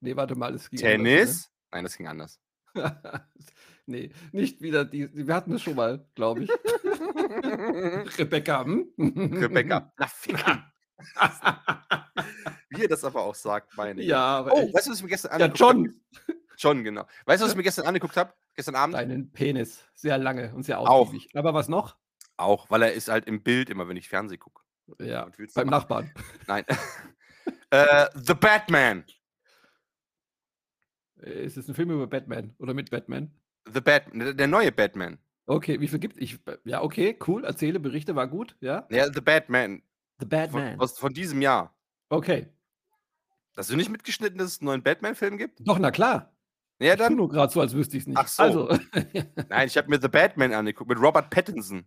Nee, warte mal, es ging anders, Tennis? Nein, das ging anders. Ne? nee, nicht wieder die. Wir hatten das schon mal, glaube ich. Rebecca. Hm? Rebecca. Na, ficken. Wie er das aber auch sagt, meine ich. ja, aber Oh, echt. weißt du, was ich mir gestern ja, John. habe? John, genau. Weißt du, was ich mir gestern angeguckt habe? Gestern Abend? Deinen Penis. Sehr lange und sehr Auch. ausgiebig. Aber was noch? Auch, weil er ist halt im Bild immer, wenn ich Fernsehen gucke. Ja, beim? Nachbarn. Nein. äh, The Batman. Äh, Ist es ein Film über Batman oder mit Batman? The Batman. Der, neue Batman. Okay, wie viel gibt es? Ja, okay, cool. Erzähle, Berichte, war gut. Ja. Ja, The Batman. The Von, Batman. aus, von diesem Jahr. Okay. Hast du nicht mitgeschnitten, dass es einen neuen Batman-Film gibt? Doch, na klar. Ja, Ich dann. nur gerade so, als wüsste ich es nicht. Ach so. Also, Nein, ich habe mir The Batman angeguckt mit Robert Pattinson.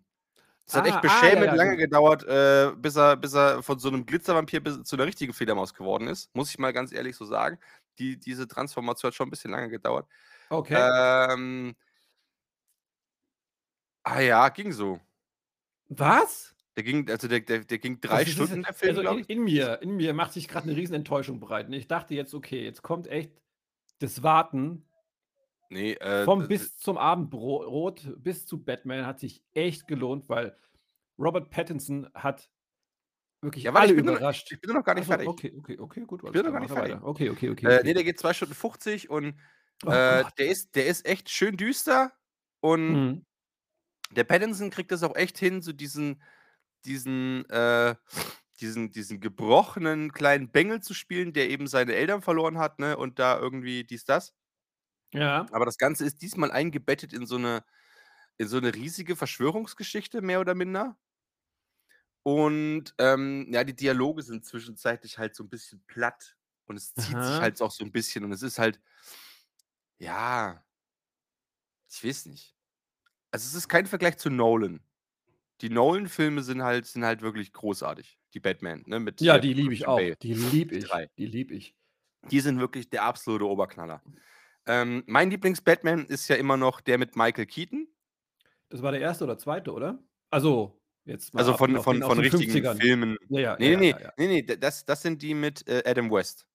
Es hat Ah, echt ah, beschämend ja, ja, lange genau. gedauert, äh, bis, er, bis er von so einem Glitzervampir bis zu einer richtigen Fledermaus geworden ist. Muss ich mal ganz ehrlich so sagen. Die, diese Transformation hat schon ein bisschen lange gedauert. okay. Ähm, ah ja, ging so. Was? Der ging, also der, der, der ging drei ist- Stunden, der Film, also in, in mir, in mir macht sich gerade eine riesen Enttäuschung breit. Und ich dachte jetzt, okay, jetzt kommt echt das Warten Nee, äh, vom bis zum Abendrot bis zu Batman hat sich echt gelohnt, weil Robert Pattinson hat wirklich Ja, alle ich bin noch- überrascht. ich bin noch gar nicht Ach so, fertig. Okay, okay, okay, gut. alles bin noch gar nicht fertig. weiter. Okay, okay, okay. Äh, okay. nee, der geht 2 Stunden 50 und Oh äh, der, ist, der ist echt schön düster und Mhm. der Pattinson kriegt das auch echt hin, so diesen, diesen, äh, diesen, diesen gebrochenen kleinen Bengel zu spielen, der eben seine Eltern verloren hat, ne? Und da irgendwie dies, das. Ja. Aber das Ganze ist diesmal eingebettet in so eine, in so eine riesige Verschwörungsgeschichte, mehr oder minder. Und ähm, ja, die Dialoge sind zwischenzeitlich halt so ein bisschen platt. Und es zieht sich Aha. halt auch so ein bisschen. Und es ist halt, ja, ich weiß nicht. Also es ist kein Vergleich zu Nolan. Die Nolan-Filme sind halt, sind halt wirklich großartig. Die Batman, ne? Mit Ja, die liebe ich auch. Die liebe ich. Die liebe ich. Die sind wirklich der absolute Oberknaller. Ähm, mein Lieblings-Batman ist ja immer noch der mit Michael Keaton. Das war der erste oder zweite, oder? Also, jetzt mal Also ab- von, auf von, von den richtigen 50ern. Filmen. Ja, ja, Nee, ja, nee, ja, nee, nee, das, das sind die mit äh, Adam West.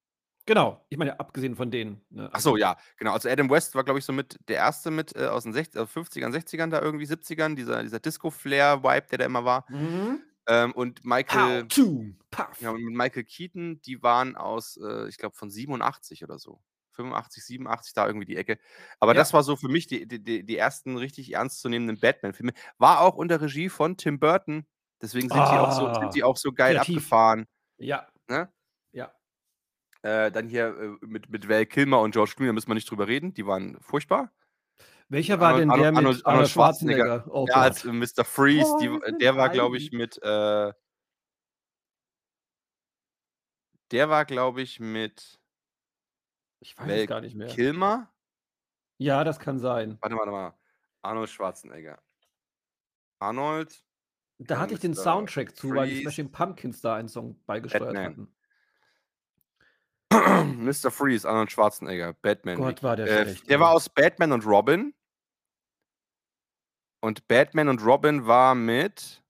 Genau. Ich meine, abgesehen von denen. Ne? Ach so, ja, genau. Also Adam West war, glaube ich, so mit der erste mit äh, aus den 60, äh, 50ern, 60ern, da irgendwie 70ern, dieser, dieser Disco-Flair-Vibe, der da immer war. Mhm. Ähm, und Michael, puff. ja, mit Michael Keaton, die waren aus, äh, ich glaube, von 87 oder so. 85, 87, da irgendwie die Ecke. Aber Ja. das war so für mich die, die, die, die ersten richtig ernstzunehmenden Batman-Filme. War auch unter Regie von Tim Burton. Deswegen sind, die, auch so, Ah, sind die auch so geil kreativ. abgefahren. Ja. Ne? Ja. Äh, dann hier äh, mit, mit Val Kilmer und George Clooney, da müssen wir nicht drüber reden. Die waren furchtbar. Welcher war Arnold- denn der Arnold- mit Arnold Arnold Schwarzenegger. Schwarzenegger? Oh ja, als Mr. Freeze, die, Oh, wir sind der war, glaube ich, mit, äh, der war, glaube ich, mit ich weiß Val es gar nicht mehr. Kilmer. Ja, das kann sein. Warte, warte mal. Arnold Schwarzenegger. Arnold, Da Ja, hatte ich den Mr. Soundtrack zu, weil die Freeze. Smashing Pumpkins da einen Song beigesteuert Batman. hatten. Mr. Freeze, Arnold Schwarzenegger, Batman. Gott, war der äh, schlecht. der ey. war aus Batman und Robin. Und Batman und Robin war mit.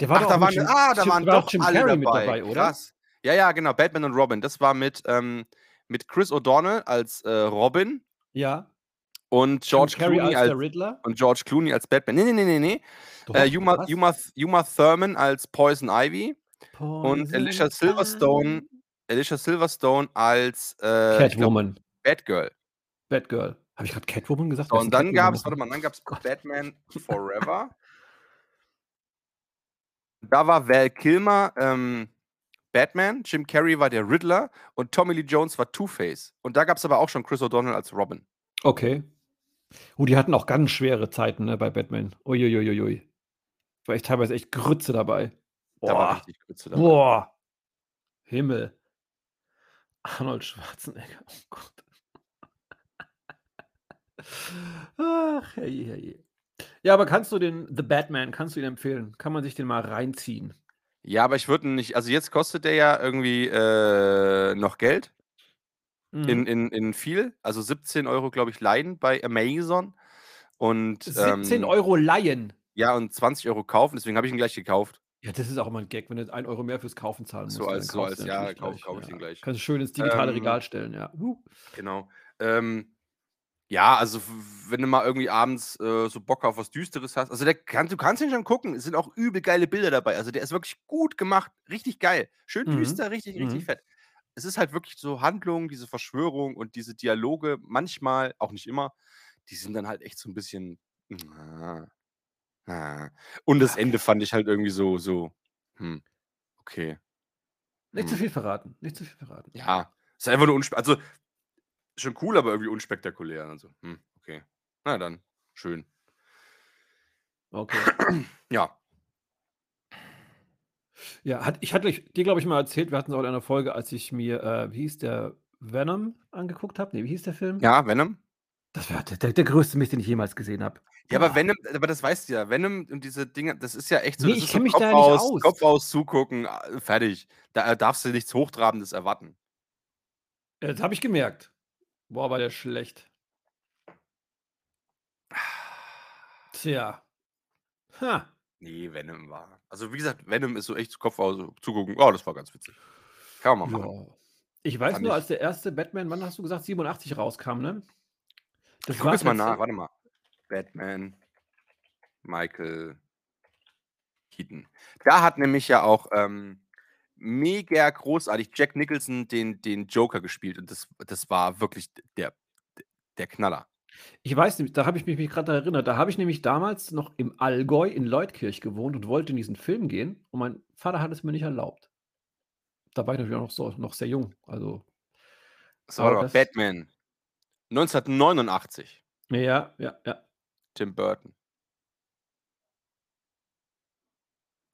Der war Ach, doch da waren, Jim, ah, da Jim, waren war doch Jim alle Carrey dabei. mit dabei, oder? Krass. Ja, ja, genau. Batman und Robin. Das war mit, ähm, mit Chris O'Donnell als äh, Robin Ja. und George Clooney als als, und George Clooney als Batman. Nee, nee, nee, nee, nee. Doch, Äh, Uma? Uma, Uma Thurman als Poison Ivy und Poison Alicia Silverstone. Alicia Silverstone als äh, ich glaub, Catwoman. Batgirl. Batgirl. Habe ich gerade Catwoman gesagt? So, und dann Catwoman gab es, warte mal, dann gab es. Batman Forever. da war Val Kilmer ähm, Batman, Jim Carrey war der Riddler und Tommy Lee Jones war Two-Face. Und da gab es aber auch schon Chris O'Donnell als Robin. Okay. Oh, die hatten auch ganz schwere Zeiten ne, bei Batman. Uiuiuiui. War echt teilweise echt Grütze dabei. Da war Boah. richtig Grütze dabei. Boah. Himmel. Arnold Schwarzenegger. Oh Gott. Ach, hey, hey. Ja, aber kannst du den The Batman, kannst du ihn empfehlen? Kann man sich den mal reinziehen? Ja, aber ich würde nicht, also jetzt kostet der ja irgendwie äh, noch Geld Mhm. in, in, in viel. Also 17 Euro, glaube ich, leihen bei Amazon. Und 17 ähm, Euro Laien. Ja, und 20 Euro kaufen, deswegen habe ich ihn gleich gekauft. Ja, das ist auch immer ein Gag, wenn du 1 Euro mehr fürs Kaufen zahlen musst. So dann als- so als- ja, natürlich kauf- ich den gleich. Kannst du schön ins digitale Ähm, Regal stellen, ja. Uh. Genau. Ähm, ja, also wenn du mal irgendwie abends äh, so Bock auf was Düsteres hast, also der kann, du kannst ihn schon gucken, es sind auch übel geile Bilder dabei. Also der ist wirklich gut gemacht, richtig geil. Schön Mhm. düster, richtig, richtig Mhm. fett. Es ist halt wirklich so Handlung, diese Verschwörung und diese Dialoge, manchmal, auch nicht immer, die sind dann halt echt so ein bisschen. ah, ah. Und das Ende fand ich halt irgendwie so, so, hm, okay. Nicht zu Hm. viel verraten. Nicht zu viel verraten. Ja, ist einfach nur unspektakulär. Also, schon cool, aber irgendwie unspektakulär. Also, hm, okay. Na dann, schön. Okay. Ja. Ja, hat, ich hatte dir, glaube ich, mal erzählt, wir hatten es auch in einer Folge, als ich mir, äh, wie hieß der, Venom angeguckt habe. Nee, wie hieß der Film? Ja, Venom. Das war der, der, der größte Mist, den ich jemals gesehen habe. Ja, aber Venom, aber das weißt du ja. Venom und diese Dinge, das ist ja echt so. Nee, ich so mich Kopf da nicht aus, aus. Kopf aus zugucken, ah, fertig. Da äh, darfst du nichts Hochtrabendes erwarten. Das habe ich gemerkt. Boah, war der schlecht. Tja. Ha. Nee, Venom war. Also, wie gesagt, Venom ist so echt Kopf aus zugucken. Oh, das war ganz witzig. Kann man machen. Ja. Ich weiß Fand nur, ich- als der erste Batman, wann hast du gesagt, 87 rauskam, ne? Das Ich guck jetzt mal nach, warte mal. Batman, Michael Keaton. Da hat nämlich ja auch ähm, mega großartig Jack Nicholson den, den Joker gespielt und das, das war wirklich der, der Knaller. Ich weiß nicht, da habe ich mich, mich gerade erinnert. Da habe ich nämlich damals noch im Allgäu in Leutkirch gewohnt und wollte in diesen Film gehen und mein Vater hat es mir nicht erlaubt. Da war ich natürlich auch noch, so, noch sehr jung. Also, Das war doch Batman. 1989. ja, ja, ja. Tim Burton.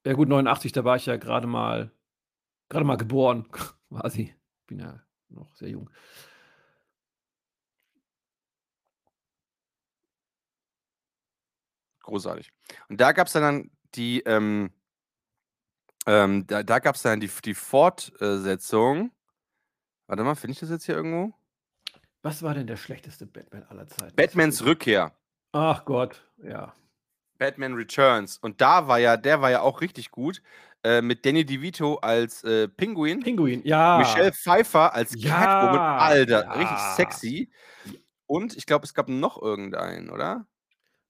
Ja gut, 89, da war ich ja gerade mal, gerade mal geboren, quasi. Bin ja noch sehr jung. Großartig. Und da gab es dann die, ähm, ähm, da, da gab es dann die, die Fortsetzung. Warte mal, finde ich das jetzt hier irgendwo? Was war denn der schlechteste Batman aller Zeiten? Batmans Rückkehr. Ach Gott, ja. Batman Returns. Und da war ja, der war ja auch richtig gut. Äh, mit Danny DeVito als äh, Pinguin. Pinguin, ja. Michelle Pfeiffer als Ja, Catwoman. Alter, ja. richtig sexy. Und ich glaube, es gab noch irgendeinen, oder?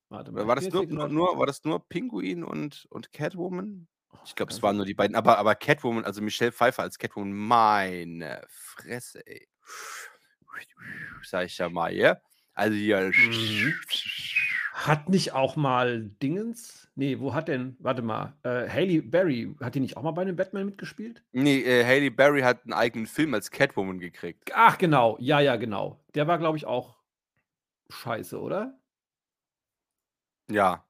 Warte mal, war das nur, nur, nur, war das nur Pinguin und, und Catwoman? Ich glaube, es waren nur die beiden. Aber, aber Catwoman, also Michelle Pfeiffer als Catwoman, meine Fresse, ey. Sag ich ja mal, ja? Also hier. Mhm. Hat nicht auch mal Dingens? Nee, wo hat denn, warte mal, äh, Haley Berry, hat die nicht auch mal bei einem Batman mitgespielt? Nee, äh, Hailey Berry hat einen eigenen Film als Catwoman gekriegt. Ach, genau, ja, ja, genau. Der war, glaube ich, auch scheiße, oder? Ja.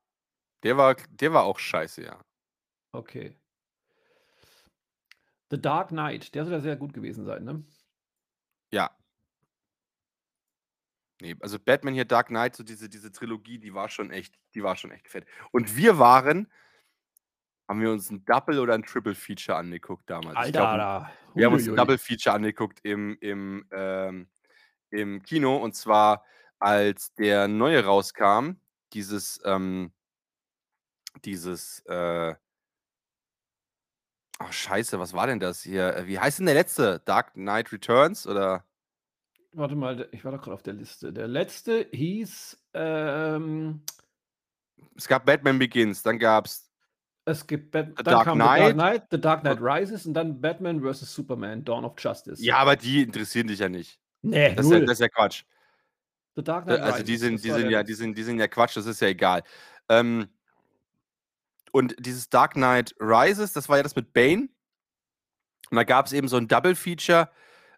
Der war, der war auch scheiße, ja. Okay. The Dark Knight, der soll ja sehr gut gewesen sein, ne? Ja. Nee, also Batman hier, Dark Knight, so diese, diese Trilogie, die war schon echt, die war schon echt fett. Und wir waren, haben wir uns ein Double oder ein Triple Feature angeguckt damals? Alter, glaub, Alter. wir haben uns ein. Double Feature angeguckt im, im, ähm, im Kino und zwar als der neue rauskam, dieses, ähm, dieses, äh, oh scheiße, was war denn das hier? Äh, Wie heißt denn der letzte? Dark Knight Returns oder? Warte mal, ich war doch gerade auf der Liste. Der letzte hieß, ähm, Es gab Batman Begins, dann gab es es gibt Bat The Dark Knight. The Dark Knight, The Dark Knight Rises und dann Batman vs. Superman, Dawn of Justice. Ja, aber die interessieren dich ja nicht. Nee, Das ist ja, das ist ja Quatsch. The Dark Knight Also die sind, die sind ja, die sind, die sind ja Quatsch, das ist ja egal. Ähm, und dieses Dark Knight Rises, das war ja das mit Bane. Und da gab es eben so ein Double Feature,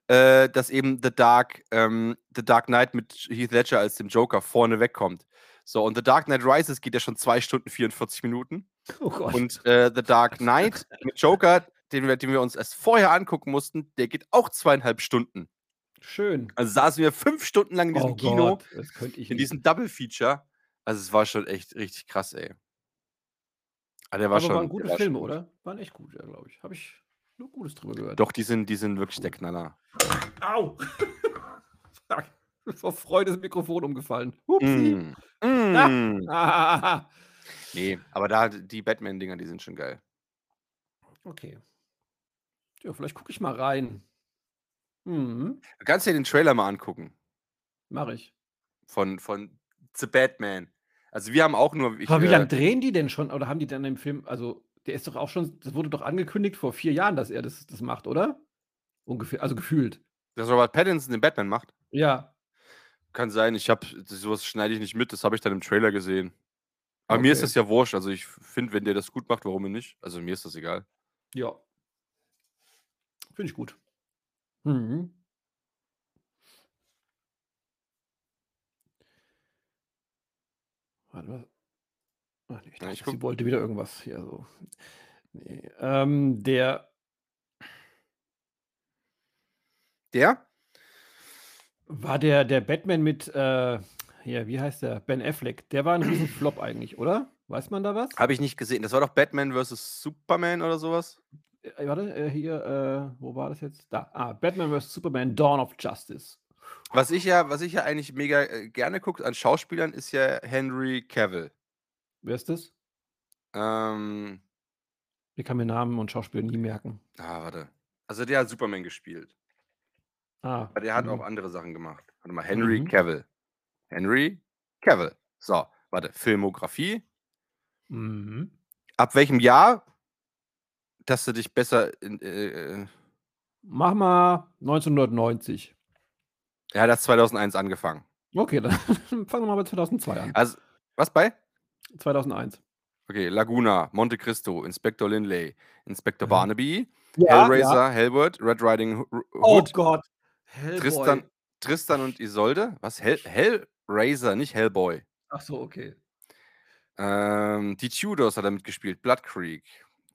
äh, dass eben The Dark, ähm, The Dark Knight mit Heath Ledger als dem Joker vorne wegkommt. So, und The Dark Knight Rises geht ja schon 2 Stunden 44 Minuten. Oh Gott. Und äh, The Dark Knight mit Joker, den wir, den wir uns erst vorher angucken mussten, der geht auch zweieinhalb Stunden. Schön. Also saßen wir fünf Stunden lang in diesem oh Kino, Gott, das könnte ich in diesem Double Feature. Also es war schon echt richtig krass, ey. Aber der war Aber schon. waren gute schon Filme, gut. oder? Waren echt gut, ja, glaube ich. Habe ich nur Gutes drüber gehört. Doch, die sind, die sind wirklich der. Knaller. Au! Fuck. Vor Freude ist das Mikrofon umgefallen. Hupsi. Mm. Mm. Ah, Nee, aber da, die Batman-Dinger, die sind schon geil. okay. Ja, vielleicht gucke ich mal rein. Mhm, Du kannst dir den Trailer mal angucken. mache ich. Von, von The Batman. Also wir haben auch nur. Ich, Aber wie äh, lange drehen die denn schon? Oder haben die dann im Film, also der ist doch auch schon, das wurde doch angekündigt vor vier Jahren, dass er das, das macht, oder? Ungefähr, also gefühlt. dass Robert Pattinson den Batman macht? Ja. Kann sein, ich habe sowas schneide ich nicht mit, das habe ich dann im Trailer gesehen. Aber mir ist Okay. das ja wurscht. Also ich finde, wenn der das gut macht, warum nicht? Also mir ist das egal. Ja. Finde ich gut. Mhm. Warte mal. Ach, nee, ich, Ja, ich dachte, sie wollte wieder irgendwas hier so. Nee. Ähm, der Der? war der, der Batman mit, äh, hier, wie heißt der? Ben Affleck. Der war ein Riesenflop eigentlich, oder? Weiß man da was? Habe ich nicht gesehen. Das war doch Batman vs. Superman oder sowas? Äh, warte, äh, hier, äh, wo war das jetzt? Da. Ah, Batman vs. Superman, Dawn of Justice. Was ich ja, was ich ja eigentlich mega äh, gerne gucke an Schauspielern, ist ja Henry Cavill. Wer ist das? Ähm, Ich kann mir Namen und Schauspieler nie merken. ah, warte. Also der hat Superman gespielt. Ah. Aber der hat mhm. auch andere Sachen gemacht. Warte mal, Henry Mhm. Cavill. Henry Cavill. So, warte. Filmografie. Mhm. Ab welchem Jahr, dass du dich besser in, äh, äh, Mach mal 1990. er hat das 2001 angefangen. Okay, dann fangen wir mal bei 2002 an. Also, was bei? 2001. Okay, Laguna, Monte Cristo, Inspector Lindley, Inspector Mhm. Barnaby, Ja, Hellraiser, Hellwood, Red Riding Oh Hood, Gott. Hellboy. Tristan, Tristan und Isolde. Was? Hell, Hellraiser, nicht Hellboy. Ach so, okay. Ähm, die Tudors hat er mitgespielt. Blood Creek,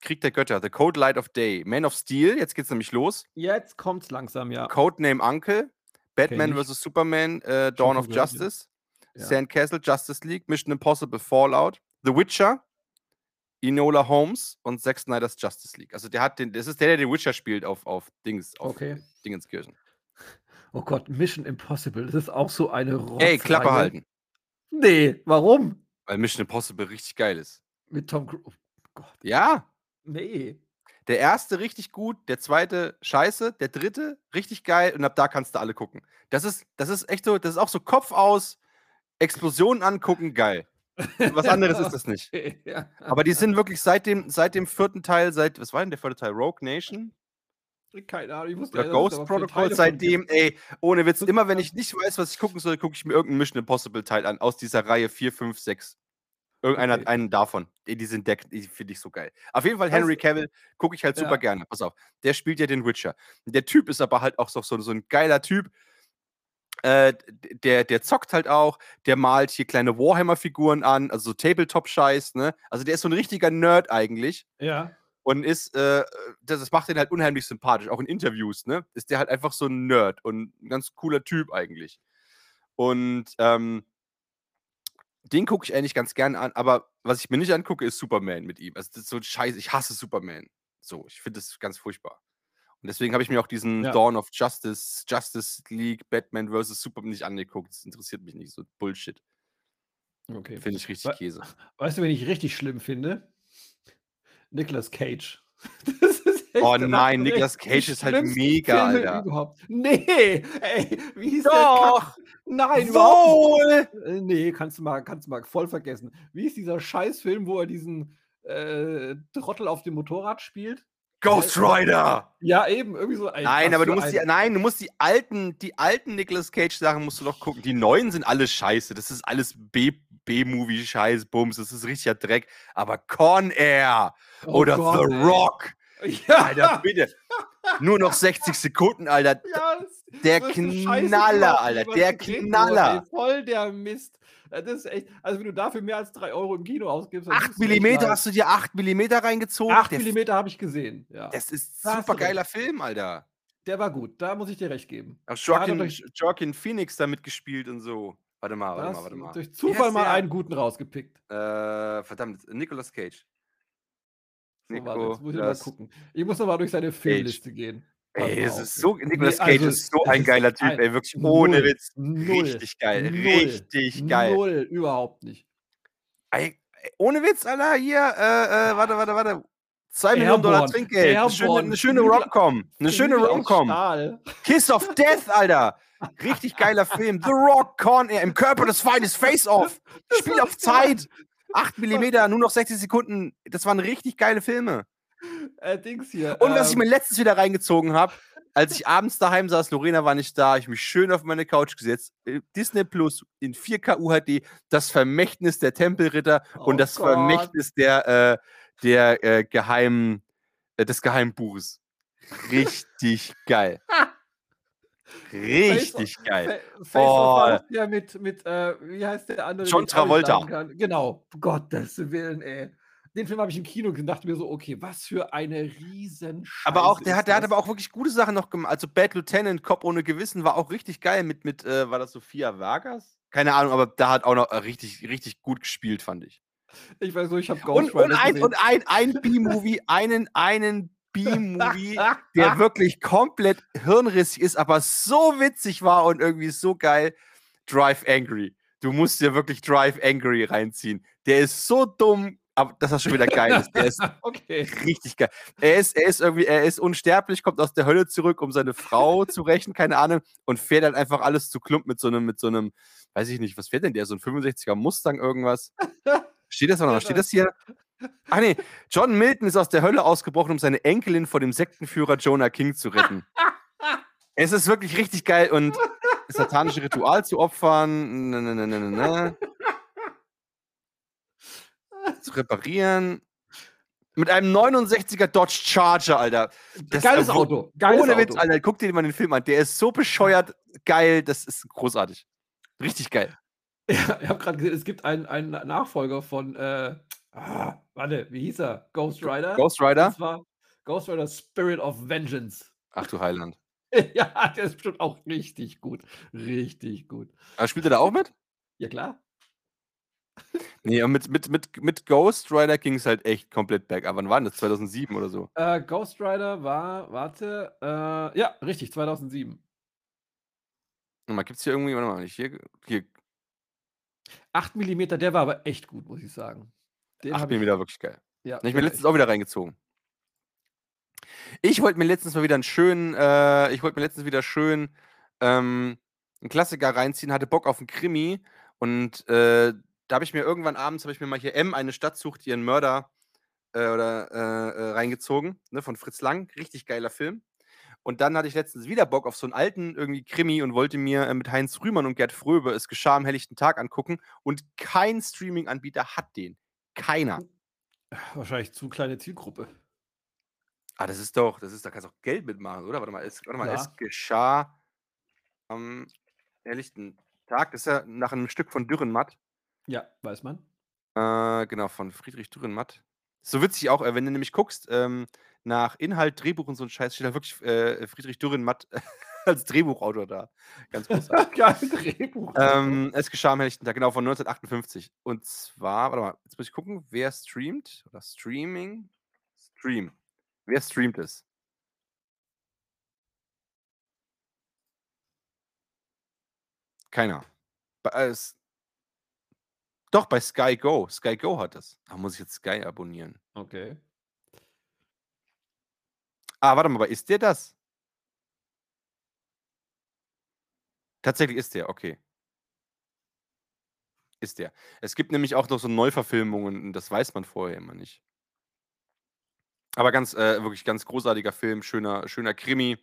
Krieg der Götter, The Code Light of Day, Man of Steel, jetzt geht's nämlich los. Jetzt kommt's langsam, ja. Codename Uncle, Batman ich. vs. Superman, äh, Dawn of ja. Justice, Ja. Sandcastle, Justice League, Mission Impossible, Fallout, The Witcher, Enola Holmes und Zack Snyder's Justice League. Also der hat den, das ist der, der den Witcher spielt auf, auf Dings, auf Okay. Dingenskirchen. Oh Gott, Mission Impossible. Das ist auch so eine Rotzreihe. Ey, Klappe halten. Nee, warum? Weil Mission Impossible richtig geil ist. Mit Tom Cruise. Oh Gott. Ja, Nee. der erste richtig gut, der zweite scheiße, der dritte richtig geil und ab da kannst du alle gucken. Das ist, das ist echt so, das ist auch so Kopf aus, Explosionen angucken, geil. Was anderes ist das nicht. ja. Aber die sind wirklich seit dem, seit dem vierten Teil, seit, was war denn der vierte Teil? Rogue Nation? Keine Ahnung, ich wusste Oder ja, Ghost Protocol? Seitdem, ey, ohne Witz, immer wenn ich nicht weiß, was ich gucken soll, gucke ich mir irgendeinen Mission Impossible Teil an, aus dieser Reihe 4, 5, 6. Irgendeiner Okay. hat einen davon. Die sind deck, die finde ich so geil. Auf jeden Fall Henry Cavill gucke ich halt super Ja. gerne. Pass auf, der spielt ja den Witcher. Der Typ ist aber halt auch so, so, so ein geiler Typ. Äh, der, der zockt halt auch, der malt hier kleine Warhammer-Figuren an, also so Tabletop-Scheiß, ne? Also der ist so ein richtiger Nerd eigentlich Ja. und ist, äh, das, das macht den halt unheimlich sympathisch, auch in Interviews, ne? Ist der halt einfach so ein Nerd und ein ganz cooler Typ eigentlich. Und ähm, den gucke ich eigentlich ganz gern an, aber was ich mir nicht angucke, ist Superman mit ihm. Also das ist so ein Scheiß, ich hasse Superman. So, ich finde das ganz furchtbar. Und deswegen habe ich mir auch diesen Ja. Dawn of Justice, Justice League, Batman vs. Superman nicht angeguckt. Das interessiert mich nicht, so Bullshit. Okay. Finde ich richtig Wa- Käse. Weißt du, wen ich richtig schlimm finde? Nicolas Cage. Das ist Oh der nein, Nicolas Cage ist halt mega, Filme Alter. Überhaupt. Nee, ey, wie hieß der? Doch! Kack? Nein. Wohl! Äh, Nee, kannst du mal, kannst du mal voll vergessen. Wie ist dieser Scheißfilm, wo er diesen äh, Trottel auf dem Motorrad spielt? Ghost Rider! Ja, eben, irgendwie so ein. Nein, aber du musst die, ein- nein, du musst die alten, die alten Nicolas Cage Sachen musst du doch gucken. Die neuen sind alles scheiße. Das ist alles B, B-Movie Scheiß, Bums. Das ist richtiger Dreck. Aber Con Air Oh oder Gott, The ey. Rock, Ja, Alter, bitte. Nur noch 60 Sekunden, Alter. ja, das- Der das Knaller, Alter. Der Knaller. ey, Voll der Mist. Das ist echt, also wenn du dafür mehr als 3 Euro im Kino ausgibst, dann 8 tust du echt mm hast du dir 8 mm reingezogen? 8 Der, mm habe ich gesehen, ja. das ist du super geiler Film, Alter. Der war gut, da muss ich dir recht geben. Auch Joaquin, Joaquin Phoenix da mitgespielt und so. Warte mal, warte mal, warte mal. durch Zufall heißt mal der? einen guten rausgepickt. Äh, verdammt, Nicolas Cage. So, warte, jetzt muss ich mal gucken. Ich muss noch mal durch seine Filmliste gehen. Ey, das auf ist so, Nicolas Nee, Cage also, ist so ein geiler Typ, ein- ey, wirklich ohne Null. Witz. Null. Richtig geil, Null. richtig geil. Null, überhaupt nicht. Ey, ohne Witz, Alter, hier, äh, äh, warte, warte, warte. 2 Millionen Dollar Trinkgeld. Eine schöne, eine schöne Rom-Com. Eine schöne Rom-Com. Kiss of Death, Alter. Richtig geiler Film. The Rock, Con Air, im Körper des Feindes, Face-Off. Spiel auf Zeit. 8 mm, nur noch 60 Sekunden. Das waren richtig geile Filme. Äh, Dings hier. Und was ich ähm, mir letztens wieder reingezogen habe, als ich abends daheim saß, Lorena war nicht da, ich mich schön auf meine Couch gesetzt. äh, Disney Plus in 4K UHD, das Vermächtnis der Tempelritter und Oh das Gott. Vermächtnis der, äh, der äh, geheimen, äh, des Geheimbuches. Richtig geil. Richtig geil. Fa- Face Off war Oh. der mit, mit äh, wie heißt der andere? John ich Travolta. Genau, Gottes Willen, ey. Den Film habe ich im Kino gesehen dachte mir so, okay, was für eine riesen Aber auch, der hat, der hat das. aber auch wirklich gute Sachen noch gemacht. Also Bad Lieutenant, Cop ohne Gewissen war auch richtig geil mit, mit äh, war das Sophia Vargas? Keine Ahnung, aber da hat auch noch äh, richtig, richtig gut gespielt, fand ich. Ich weiß so, ich habe Ghost Und, und, ein, und ein, ein B-Movie, einen, einen B-Movie, der wirklich komplett hirnrissig ist, aber so witzig war und irgendwie so geil. Drive Angry. Du musst dir wirklich Drive Angry reinziehen. Der ist so dumm, aber das schon wieder geil ist. Der ist okay. richtig geil. Er ist, er ist irgendwie, er ist unsterblich, kommt aus der Hölle zurück, um seine Frau zu rächen, keine Ahnung, und fährt dann einfach alles zu Klump mit so einem, mit so einem, weiß ich nicht, was fährt denn der? So ein 65er Mustang irgendwas? Steht das noch? Steht das hier? Ach nee, John Milton ist aus der Hölle ausgebrochen, um seine Enkelin vor dem Sektenführer Jonah King zu retten. es ist wirklich richtig geil und satanische Ritual zu opfern, ne, ne, ne, ne, ne. Zu reparieren. Mit einem 69er Dodge Charger, Alter. Das- Geiles äh, wo- Auto. Geiles Ohne Auto. Witz, Alter. Guck dir mal den Film an. Der ist so bescheuert geil. Das ist großartig. Richtig geil. Ja, ich habe gerade gesehen, es gibt einen, einen Nachfolger von, äh, ah, warte, wie hieß er? Ghost Rider? Ghost Rider? Das war Ghost Rider Spirit of Vengeance. Ach du Heiland. ja, der ist bestimmt auch richtig gut. Richtig gut. Aber spielt er da auch mit? Ja, klar. Nee, aber mit, mit, mit, mit Ghost Rider ging es halt echt komplett bergab. Wann war denn das? 2007 oder so? Äh, Ghost Rider war, warte, äh, ja, richtig, 2007. Warte mal, gibt's hier irgendwie, warte mal, nicht hier, hier 8 mm, der war aber echt gut, muss ich sagen. Den 8 hab ich, mm wirklich geil. ja, Ich mir letztens auch wieder reingezogen. Ich wollte mir letztens mal wieder einen schönen, äh, ich wollte mir letztens wieder schön ähm, einen Klassiker reinziehen, hatte Bock auf einen Krimi und äh, da habe ich mir irgendwann abends, habe ich mir mal hier M, eine Stadt sucht ihren Mörder äh, oder äh, äh, reingezogen, ne, von Fritz Lang, richtig geiler Film. Und dann hatte ich letztens wieder Bock auf so einen alten irgendwie Krimi und wollte mir äh, mit Heinz Rühmann und Gerd Fröbe es geschah am helllichten Tag angucken und kein Streaming-Anbieter hat den. Keiner. Wahrscheinlich zu kleine Zielgruppe. Ah, das ist doch, das ist, da kannst du auch Geld mitmachen, oder? Warte mal, es, warte mal, es Klar. geschah am Helllichten Tag. Das ist ja nach einem Stück von Dürrenmatt. Ja, weiß man. Äh, genau, von Friedrich Dürrenmatt. So witzig auch, äh, wenn du nämlich guckst, ähm, nach Inhalt, Drehbuch und so ein Scheiß, steht da wirklich äh, Friedrich Dürrenmatt als Drehbuchautor da. Ganz großartig. Geil, Drehbuch. ähm, es geschah am helllichten Tag, genau, von 1958. Und zwar, warte mal, jetzt muss ich gucken, wer streamt oder Streaming? Stream. Wer streamt es? Keiner. Bei, äh, es, doch, bei Sky Go. Sky Go hat das. Da muss ich jetzt Sky abonnieren. okay. Ah, warte mal, aber ist der das? Tatsächlich ist der, okay. Ist der. Es gibt nämlich auch noch so Neuverfilmungen, das weiß man vorher immer nicht. Aber ganz, äh, wirklich ganz großartiger Film, schöner, schöner Krimi.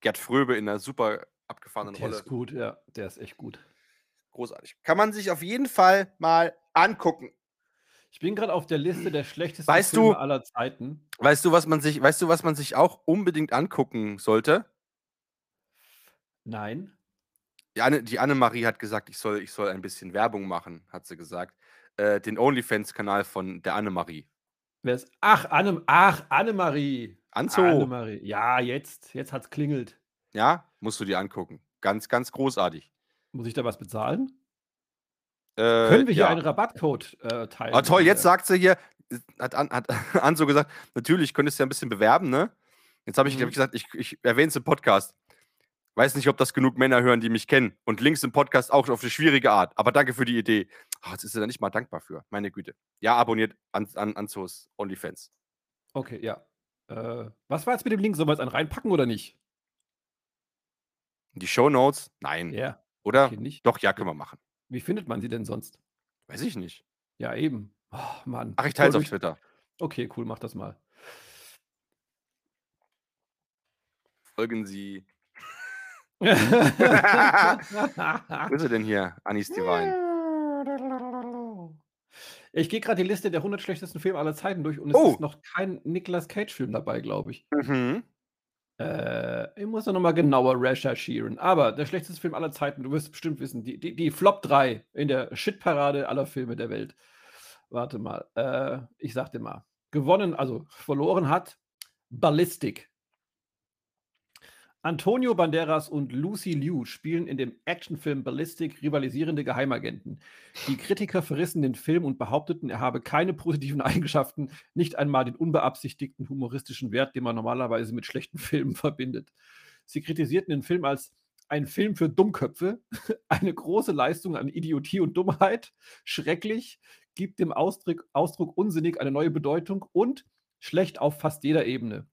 Gerd Fröbe in einer super abgefahrenen Der Rolle. ist gut, ja. Der ist echt gut. Großartig. Kann man sich auf jeden Fall mal angucken. Ich bin gerade auf der Liste der schlechtesten Weißt Filme du- aller Zeiten. Weißt du, was man sich, weißt du, was man sich auch unbedingt angucken sollte? Nein. Die, Anne, die Annemarie hat gesagt, ich soll, ich soll ein bisschen Werbung machen, hat sie gesagt. Äh, den OnlyFans-Kanal von der Annemarie. Wer ist. Ach, Anne, ach, Annemarie. Anzo, Annemarie. Ja, jetzt. Jetzt hat's klingelt. ja, musst du dir angucken. Ganz, ganz großartig. Muss ich da was bezahlen? Äh, Können wir hier ja. einen Rabattcode äh, teilen? Ah, toll, jetzt sagt sie hier, hat, an, hat Anso gesagt, natürlich könntest du ja ein bisschen bewerben, ne? Jetzt habe ich, Mhm. ich gesagt, ich, ich erwähne es im Podcast. Weiß nicht, ob das genug Männer hören, die mich kennen. Und Links im Podcast auch auf eine schwierige Art. Aber danke für die Idee. Ah, jetzt ist er da nicht mal dankbar für. Meine Güte. Ja, abonniert an, an, Anzos OnlyFans. Okay, ja. Äh, was war jetzt mit dem Link? Sollen wir jetzt einen reinpacken oder nicht? Die Show Notes? Nein. Ja. Oder? Okay, nicht. Doch, ja, können wir machen. Wie findet man sie denn sonst? Weiß ich nicht. Ja, eben. Oh, Mann. Ach, ich teile es auf Twitter. Okay, cool, mach das mal. Folgen Sie. Wo ist er denn hier? Anis Divine. Ich gehe gerade die Liste der 100 schlechtesten Filme aller Zeiten durch und es Oh. ist noch kein Nicolas Cage-Film dabei, glaube ich. Mhm. Äh, ich muss da nochmal genauer recherchieren. Aber der schlechteste Film aller Zeiten, du wirst bestimmt wissen, die, die, die Flop 3 in der Shitparade aller Filme der Welt. Warte mal, äh, ich sag dir mal. Gewonnen, also verloren hat Ballistic. Antonio Banderas und Lucy Liu spielen in dem Actionfilm Ballistic rivalisierende Geheimagenten. Die Kritiker verrissen den Film und behaupteten, er habe keine positiven Eigenschaften, nicht einmal den unbeabsichtigten humoristischen Wert, den man normalerweise mit schlechten Filmen verbindet. Sie kritisierten den Film als ein Film für Dummköpfe, eine große Leistung an Idiotie und Dummheit, schrecklich, gibt dem Ausdruck, Ausdruck unsinnig eine neue Bedeutung und schlecht auf fast jeder Ebene.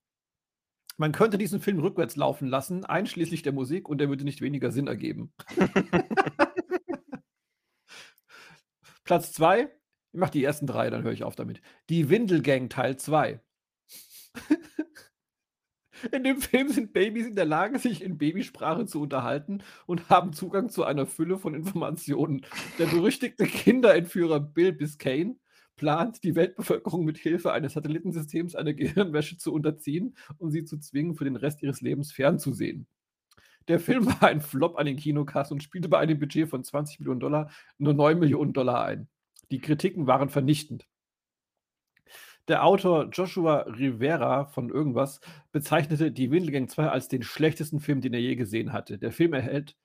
Man könnte diesen Film rückwärts laufen lassen, einschließlich der Musik, und er würde nicht weniger Sinn ergeben. Platz 2, ich mache die ersten drei, dann höre ich auf damit. Die Windelgang Teil 2. In dem Film sind Babys in der Lage, sich in Babysprache zu unterhalten und haben Zugang zu einer Fülle von Informationen. Der berüchtigte Kinderentführer Bill Biscayne plant, die Weltbevölkerung mit Hilfe eines Satellitensystems einer Gehirnwäsche zu unterziehen und sie zu zwingen, für den Rest ihres Lebens fernzusehen. Der Film war ein Flop an den Kinokassen und spielte bei einem Budget von 20 Millionen Dollar nur 9 Millionen Dollar ein. Die Kritiken waren vernichtend. Der Autor Joshua Rivera von irgendwas bezeichnete Die Windelgang 2 als den schlechtesten Film, den er je gesehen hatte. Der Film erhält,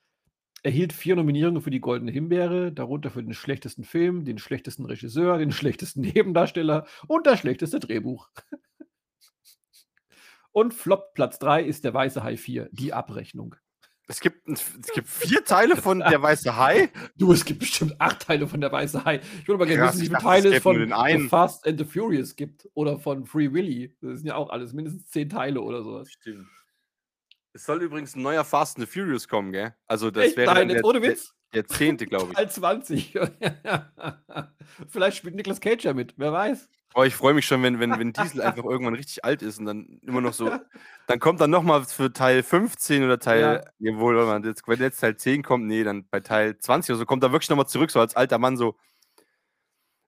erhielt vier Nominierungen für die Goldene Himbeere, darunter für den schlechtesten Film, den schlechtesten Regisseur, den schlechtesten Nebendarsteller und das schlechteste Drehbuch. Und Flop Platz 3 ist der Weiße Hai 4, die Abrechnung. Es gibt, es gibt vier Teile von Der Weiße Hai. Du, es gibt bestimmt acht Teile von der Weiße Hai. Ich würde mal gerne wissen, wie viele Teile es von The. Fast and the Furious gibt. Oder von Free Willy. Das sind ja auch alles mindestens zehn Teile oder sowas. Stimmt. Es soll übrigens ein neuer Fast and the Furious kommen, gell? Also das Echt? wäre Nein, der, ohne Witz. der zehnte, glaube ich. Teil 20. Vielleicht spielt Nicolas Cage ja mit. Wer weiß. Oh, ich freue mich schon, wenn, wenn, wenn Diesel einfach irgendwann richtig alt ist und dann immer noch so. Dann kommt dann nochmal für Teil 15 oder Teil. Jawohl, wenn, man jetzt, wenn jetzt Teil 10 kommt, nee, dann bei Teil 20 oder so kommt er wirklich nochmal zurück, so als alter Mann so.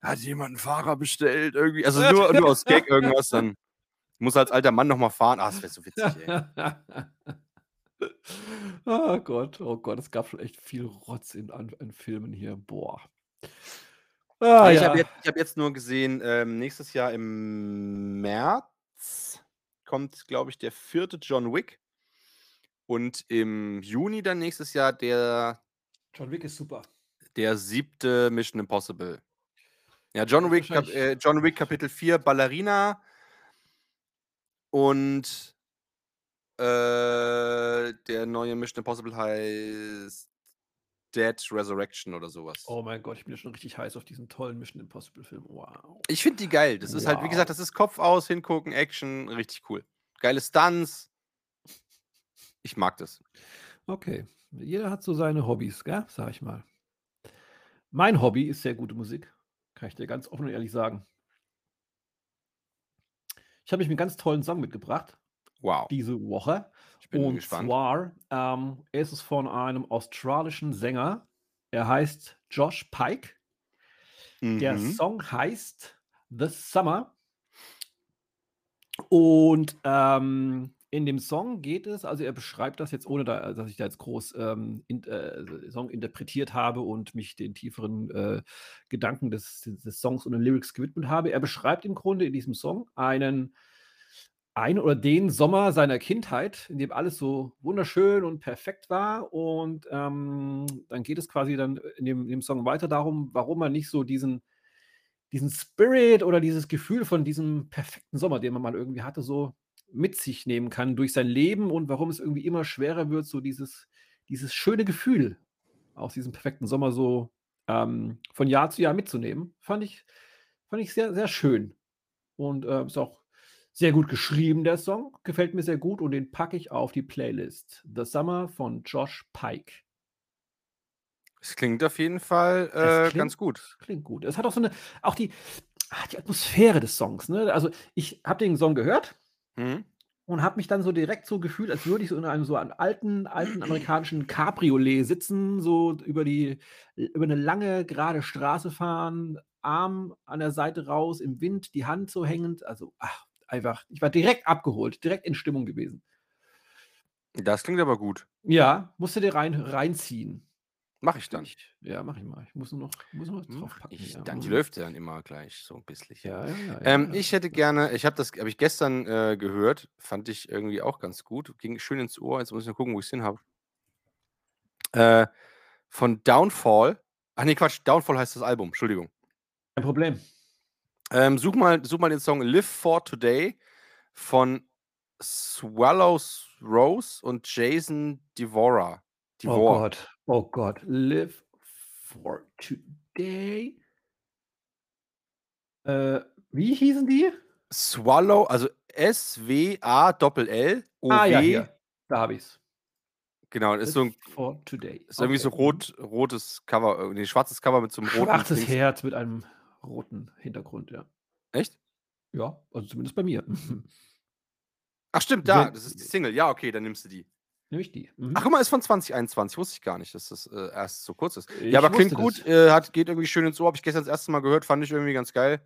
Hat jemand einen Fahrer bestellt? Irgendwie. Also nur, nur aus Gag irgendwas, dann muss er als alter Mann nochmal fahren. Ah, das wäre so witzig, ey. Oh Gott, oh Gott, es gab schon echt viel Rotz in, in Filmen hier. Boah. Ah, Aber ich ja. habe jetzt, ich hab jetzt nur gesehen, ähm, nächstes Jahr im März kommt, glaube ich, der vierte John Wick. Und im Juni dann nächstes Jahr der, John Wick ist super. der siebte Mission Impossible. Ja, John Wick, Kap äh, John Wick Kapitel 4, Ballerina. Und äh, der neue Mission Impossible heißt Dead Resurrection oder sowas. Oh mein Gott, ich bin ja schon richtig heiß auf diesen tollen Mission Impossible Film. Wow. Ich finde die geil. Das ist halt, wie gesagt, Wow. das ist Kopf aus, hingucken, Action, richtig cool. Geile Stunts. Ich mag das. Okay. Jeder hat so seine Hobbys, gell? Sag ich mal. Mein Hobby ist sehr gute Musik. Kann ich dir ganz offen und ehrlich sagen. Ich habe mich einen ganz tollen Song mitgebracht Wow. diese Woche. Ich bin und gespannt. zwar ähm, ist es von einem australischen Sänger. Er heißt Josh Pike. Der Mhm. Song heißt The Summer. Und ähm, in dem Song geht es, also er beschreibt das jetzt, ohne da, dass ich da jetzt groß ähm, in, äh, Song interpretiert habe und mich den tieferen äh, Gedanken des, des Songs und den Lyrics gewidmet habe. Er beschreibt im Grunde in diesem Song einen ein oder den Sommer seiner Kindheit, in dem alles so wunderschön und perfekt war. Und ähm, dann geht es quasi dann in dem, in dem Song weiter darum, warum man nicht so diesen, diesen Spirit oder dieses Gefühl von diesem perfekten Sommer, den man mal irgendwie hatte, so mit sich nehmen kann durch sein Leben und warum es irgendwie immer schwerer wird, so dieses, dieses schöne Gefühl aus diesem perfekten Sommer so ähm, von Jahr zu Jahr mitzunehmen. Fand ich, fand ich sehr, sehr schön. Und äh, ist auch sehr gut geschrieben, der Song. Gefällt mir sehr gut und den packe ich auf die Playlist. The Summer von Josh Pike. Es klingt auf jeden Fall äh, klingt- ganz gut. Klingt gut. Es hat auch so eine, auch die, ah, die Atmosphäre des Songs. Ne? Also ich habe den Song gehört Mhm. und habe mich dann so direkt so gefühlt, als würde ich so in einem so einem alten, alten amerikanischen Cabriolet sitzen, so über die, über eine lange, gerade Straße fahren, Arm an der Seite raus, im Wind, die Hand so hängend. Also ach, einfach, ich war direkt abgeholt, direkt in Stimmung gewesen. Das klingt aber gut. Ja, musste dir rein, reinziehen. Mach ich dann. Ich, ja, mach ich mal. Ich muss nur noch, muss nur noch Mach drauf packen. ich ja. dann. Die läuft ja dann immer gleich so ein bisschen. Ja, ja, ja. Ähm, ich hätte gerne, ich habe das, habe ich gestern äh, gehört, fand ich irgendwie auch ganz gut. Ging schön ins Ohr. Jetzt muss ich noch gucken, wo ich es hin habe. Äh, von Downfall. Ach nee, Quatsch, Downfall heißt das Album, Entschuldigung. Kein Problem. Ähm, such, mal, such mal den Song Live for Today von Swallows Rose und Jason Devora. Oh Devore. Gott, oh Gott. Live for today. Äh, wie hießen die? Swallow, also S-W-A-L-L-O-W. Ah ja, hier. Da habe ich es. Genau, ist so ein for today. Ist irgendwie so Okay. rot, rotes Cover, irgendwie ein schwarzes Cover mit so einem roten. Schwarzes Dings. Herz mit einem roten Hintergrund, ja. Echt? Ja, also zumindest bei mir. Ach stimmt, da, das ist die Single. Ja, okay, dann nimmst du die. Nämlich die. Mhm. Ach, guck mal, ist von 2021. Wusste ich gar nicht, dass das äh, erst so kurz ist. Ich ja, aber klingt gut, äh, hat, geht irgendwie schön ins Ohr. Habe ich gestern das erste Mal gehört, fand ich irgendwie ganz geil.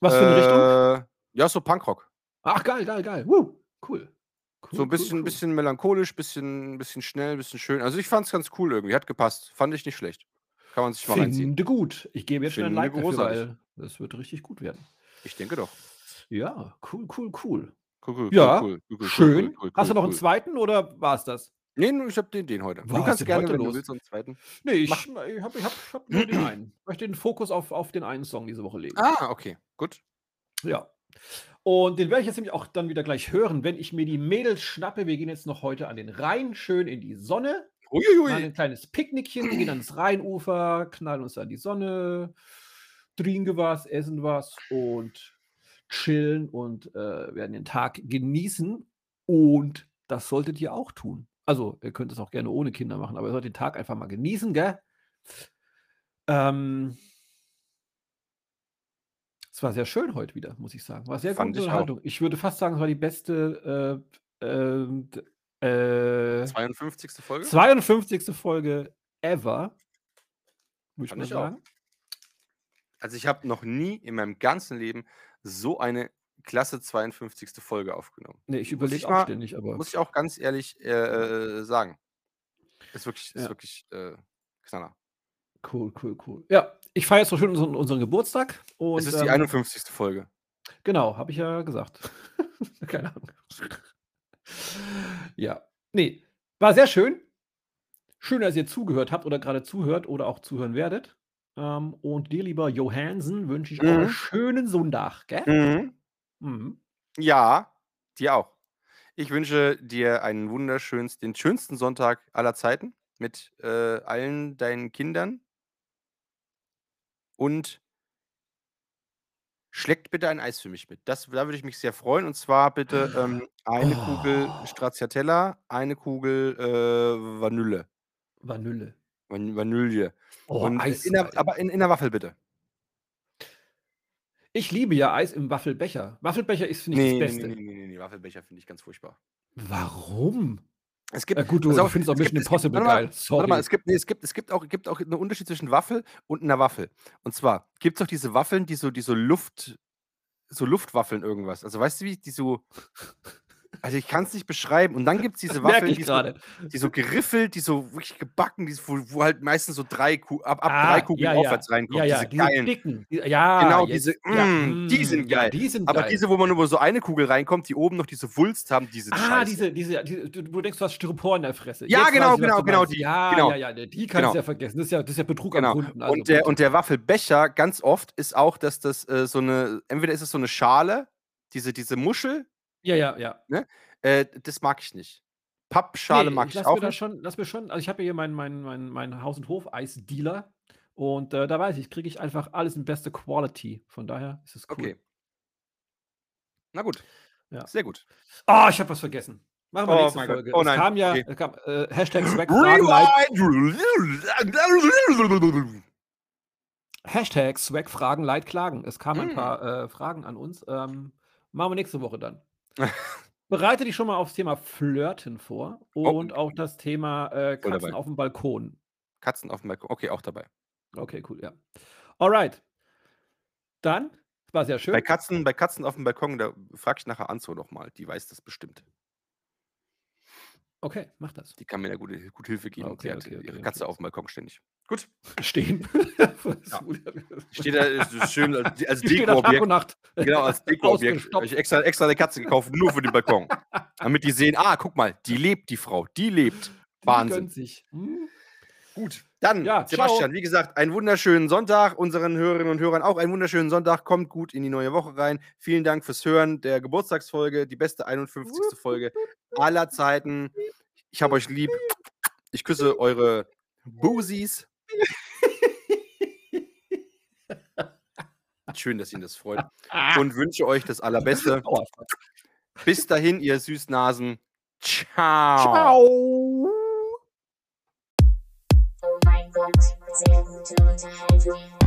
Was für eine Richtung? Richtung? Ja, so Punkrock. Ach, geil, geil, geil. Woo, cool. cool. So ein bisschen, cool, cool. bisschen melancholisch, bisschen, bisschen schnell, bisschen schön. Also ich fand es ganz cool irgendwie. Hat gepasst. Fand ich nicht schlecht. Kann man sich mal reinziehen. Finde gut. Ich gebe jetzt schon ein Finde Like dafür, weil das wird richtig gut werden. Ich denke doch. Ja, cool, cool, cool. Cool, cool, Ja, cool, cool, cool, cool, Schön. Cool, cool, Hast du noch cool. einen zweiten oder war es das? Nee, ich habe den, den heute. Was du kannst gerne, heute wenn los? du willst, einen zweiten. Nee, ich, Mach. ich habe ich hab, ich hab nur den einen. Ich möchte den Fokus auf, auf den einen Song diese Woche legen. Ah, okay, gut. Ja. Und den werde ich jetzt nämlich auch dann wieder gleich hören, wenn ich mir die Mädels schnappe. Wir gehen jetzt noch heute an den Rhein, schön in die Sonne. Machen Uiuiui. ein kleines Picknickchen, gehen ans Rheinufer, knallen uns an die Sonne, trinken was, essen was und chillen und äh, werden den Tag genießen. Und das solltet ihr auch tun. Also, ihr könnt es auch gerne ohne Kinder machen, aber ihr solltet den Tag einfach mal genießen, gell? Ähm, es war sehr schön heute wieder, muss ich sagen. War sehr Fand gute ich. Unterhaltung. Ich würde fast sagen, es war die beste äh, ähm, d- äh, 52. Folge? 52. Folge ever. Würde ich mal ich auch. sagen. Also ich habe noch nie in meinem ganzen Leben so eine klasse 52. Folge aufgenommen. Nee, ich überlege auch mal- ständig, aber Muss ich auch ganz ehrlich äh, äh, sagen. Ist wirklich, ist Ja. wirklich äh, Knaller. cool, cool, cool. Ja, ich feiere jetzt so schön unseren, unseren Geburtstag. Und, es ist die ähm, 51. Folge. Genau, habe ich ja gesagt. Keine Ahnung. ja, nee, war sehr schön. Schön, dass ihr zugehört habt oder gerade zuhört oder auch zuhören werdet. Ähm, und dir, lieber Johansen, wünsche ich auch einen Mhm. schönen Sonntag, gell? Mhm. Mhm. Ja, dir auch. Ich wünsche dir einen wunderschönsten, den schönsten Sonntag aller Zeiten mit äh, allen deinen Kindern. Und schleckt bitte ein Eis für mich mit. Das, da würde ich mich sehr freuen. Und zwar bitte ähm, eine Kugel Oh. Stracciatella, eine Kugel äh, Vanille. Vanille. Van Vanille. Oh, Und äh, Eis. in der, aber in, in der Waffel bitte. ich liebe ja Eis im Waffelbecher. Waffelbecher ist, finde ich, Nee, das nee, Beste. nee, nee, nee, nee, Waffelbecher finde ich ganz furchtbar. Warum? Es gibt, Ja, gut, du, findest auch gibt- Mission gibt- Impossible mal, geil. Sorry. Warte mal, es gibt, nee, es gibt, es gibt auch, gibt auch einen Unterschied zwischen Waffel und einer Waffel. Und zwar gibt es auch diese Waffeln, die so, die so Luft, so Luftwaffeln irgendwas. Also weißt du wie, die so, also ich kann es nicht beschreiben. Und dann gibt es diese Waffeln, die so, die so geriffelt, die so wirklich gebacken, die, wo, wo halt meistens so drei, Ku ab, ab Ah, drei Kugeln ja, ja. aufwärts reinkommen. Ja, ja, diese diese geilen. dicken. Ja, Genau, jetzt, diese, ja, mm, die sind ja, geil. die sind Aber geil. diese, wo man nur so eine Kugel reinkommt, die oben noch diese Wulst haben, die sind Ah, diese, diese, diese, du denkst, du hast Styropor in der Fresse. Ja, Jetzt genau, genau, genau, die, Ja, genau. ja, ja, die kannst Genau. du ja vergessen. Das ist ja, das ist ja Betrug Genau. am Kunden. Also und, der, und der Waffelbecher ganz oft ist auch, dass das äh, so eine, entweder ist es so eine Schale, diese, diese Muschel, ja, ja, ja. äh, das mag ich nicht. Pappschale Nee, mag ich lass auch mir das nicht. schon, lass mir schon, also ich habe hier meinen mein, mein, mein Haus- und Hof-Eis-Dealer und äh, da weiß ich, kriege ich einfach alles in beste Quality. Von daher ist es cool. Okay. Na gut. Ja. Sehr gut. Oh, ich habe was vergessen. Machen wir Oh nächste Gott. Folge. Oh es nein. kam ja, Okay. es kam, äh, Hashtag Swag Fragen. Hashtag Swag Fragen Light Klagen. Es kamen ein Mm. paar äh, Fragen an uns. Ähm, machen wir nächste Woche dann. Bereite dich schon mal aufs Thema Flirten vor und auch das Thema äh, Katzen auf dem Balkon. Katzen auf dem Balkon. Okay, auch dabei. Okay, cool, ja. Alright. Dann, war sehr schön. Bei Katzen, bei Katzen auf dem Balkon, da frag ich nachher Anzo noch mal. Die weiß das bestimmt. Okay, mach das. Die kann mir da gute, gut Hilfe geben. Okay, die hat okay, okay, ihre okay. Katze auf dem Balkon ständig. Gut. Stehen. Ja. Steht da ist schön als, als Die Dekoobjekt. Genau, als Dekoobjekt. Habe ich extra, extra eine Katze gekauft, nur für den Balkon. Damit die sehen, ah, guck mal, die lebt, die Frau. Die lebt. Die Wahnsinn. gönnt sich. Hm? Gut, dann, Ja, Sebastian, ciao. wie gesagt, einen wunderschönen Sonntag. Unseren Hörerinnen und Hörern auch einen wunderschönen Sonntag. Kommt gut in die neue Woche rein. Vielen Dank fürs Hören der Geburtstagsfolge, die beste 51. Folge aller Zeiten. Ich habe euch lieb. Ich küsse eure Busis. Schön, dass Ihnen das freut. Und wünsche euch das Allerbeste. Bis dahin, ihr Süßnasen. Ciao. Ciao. Gott, sehr gute Unterhaltung.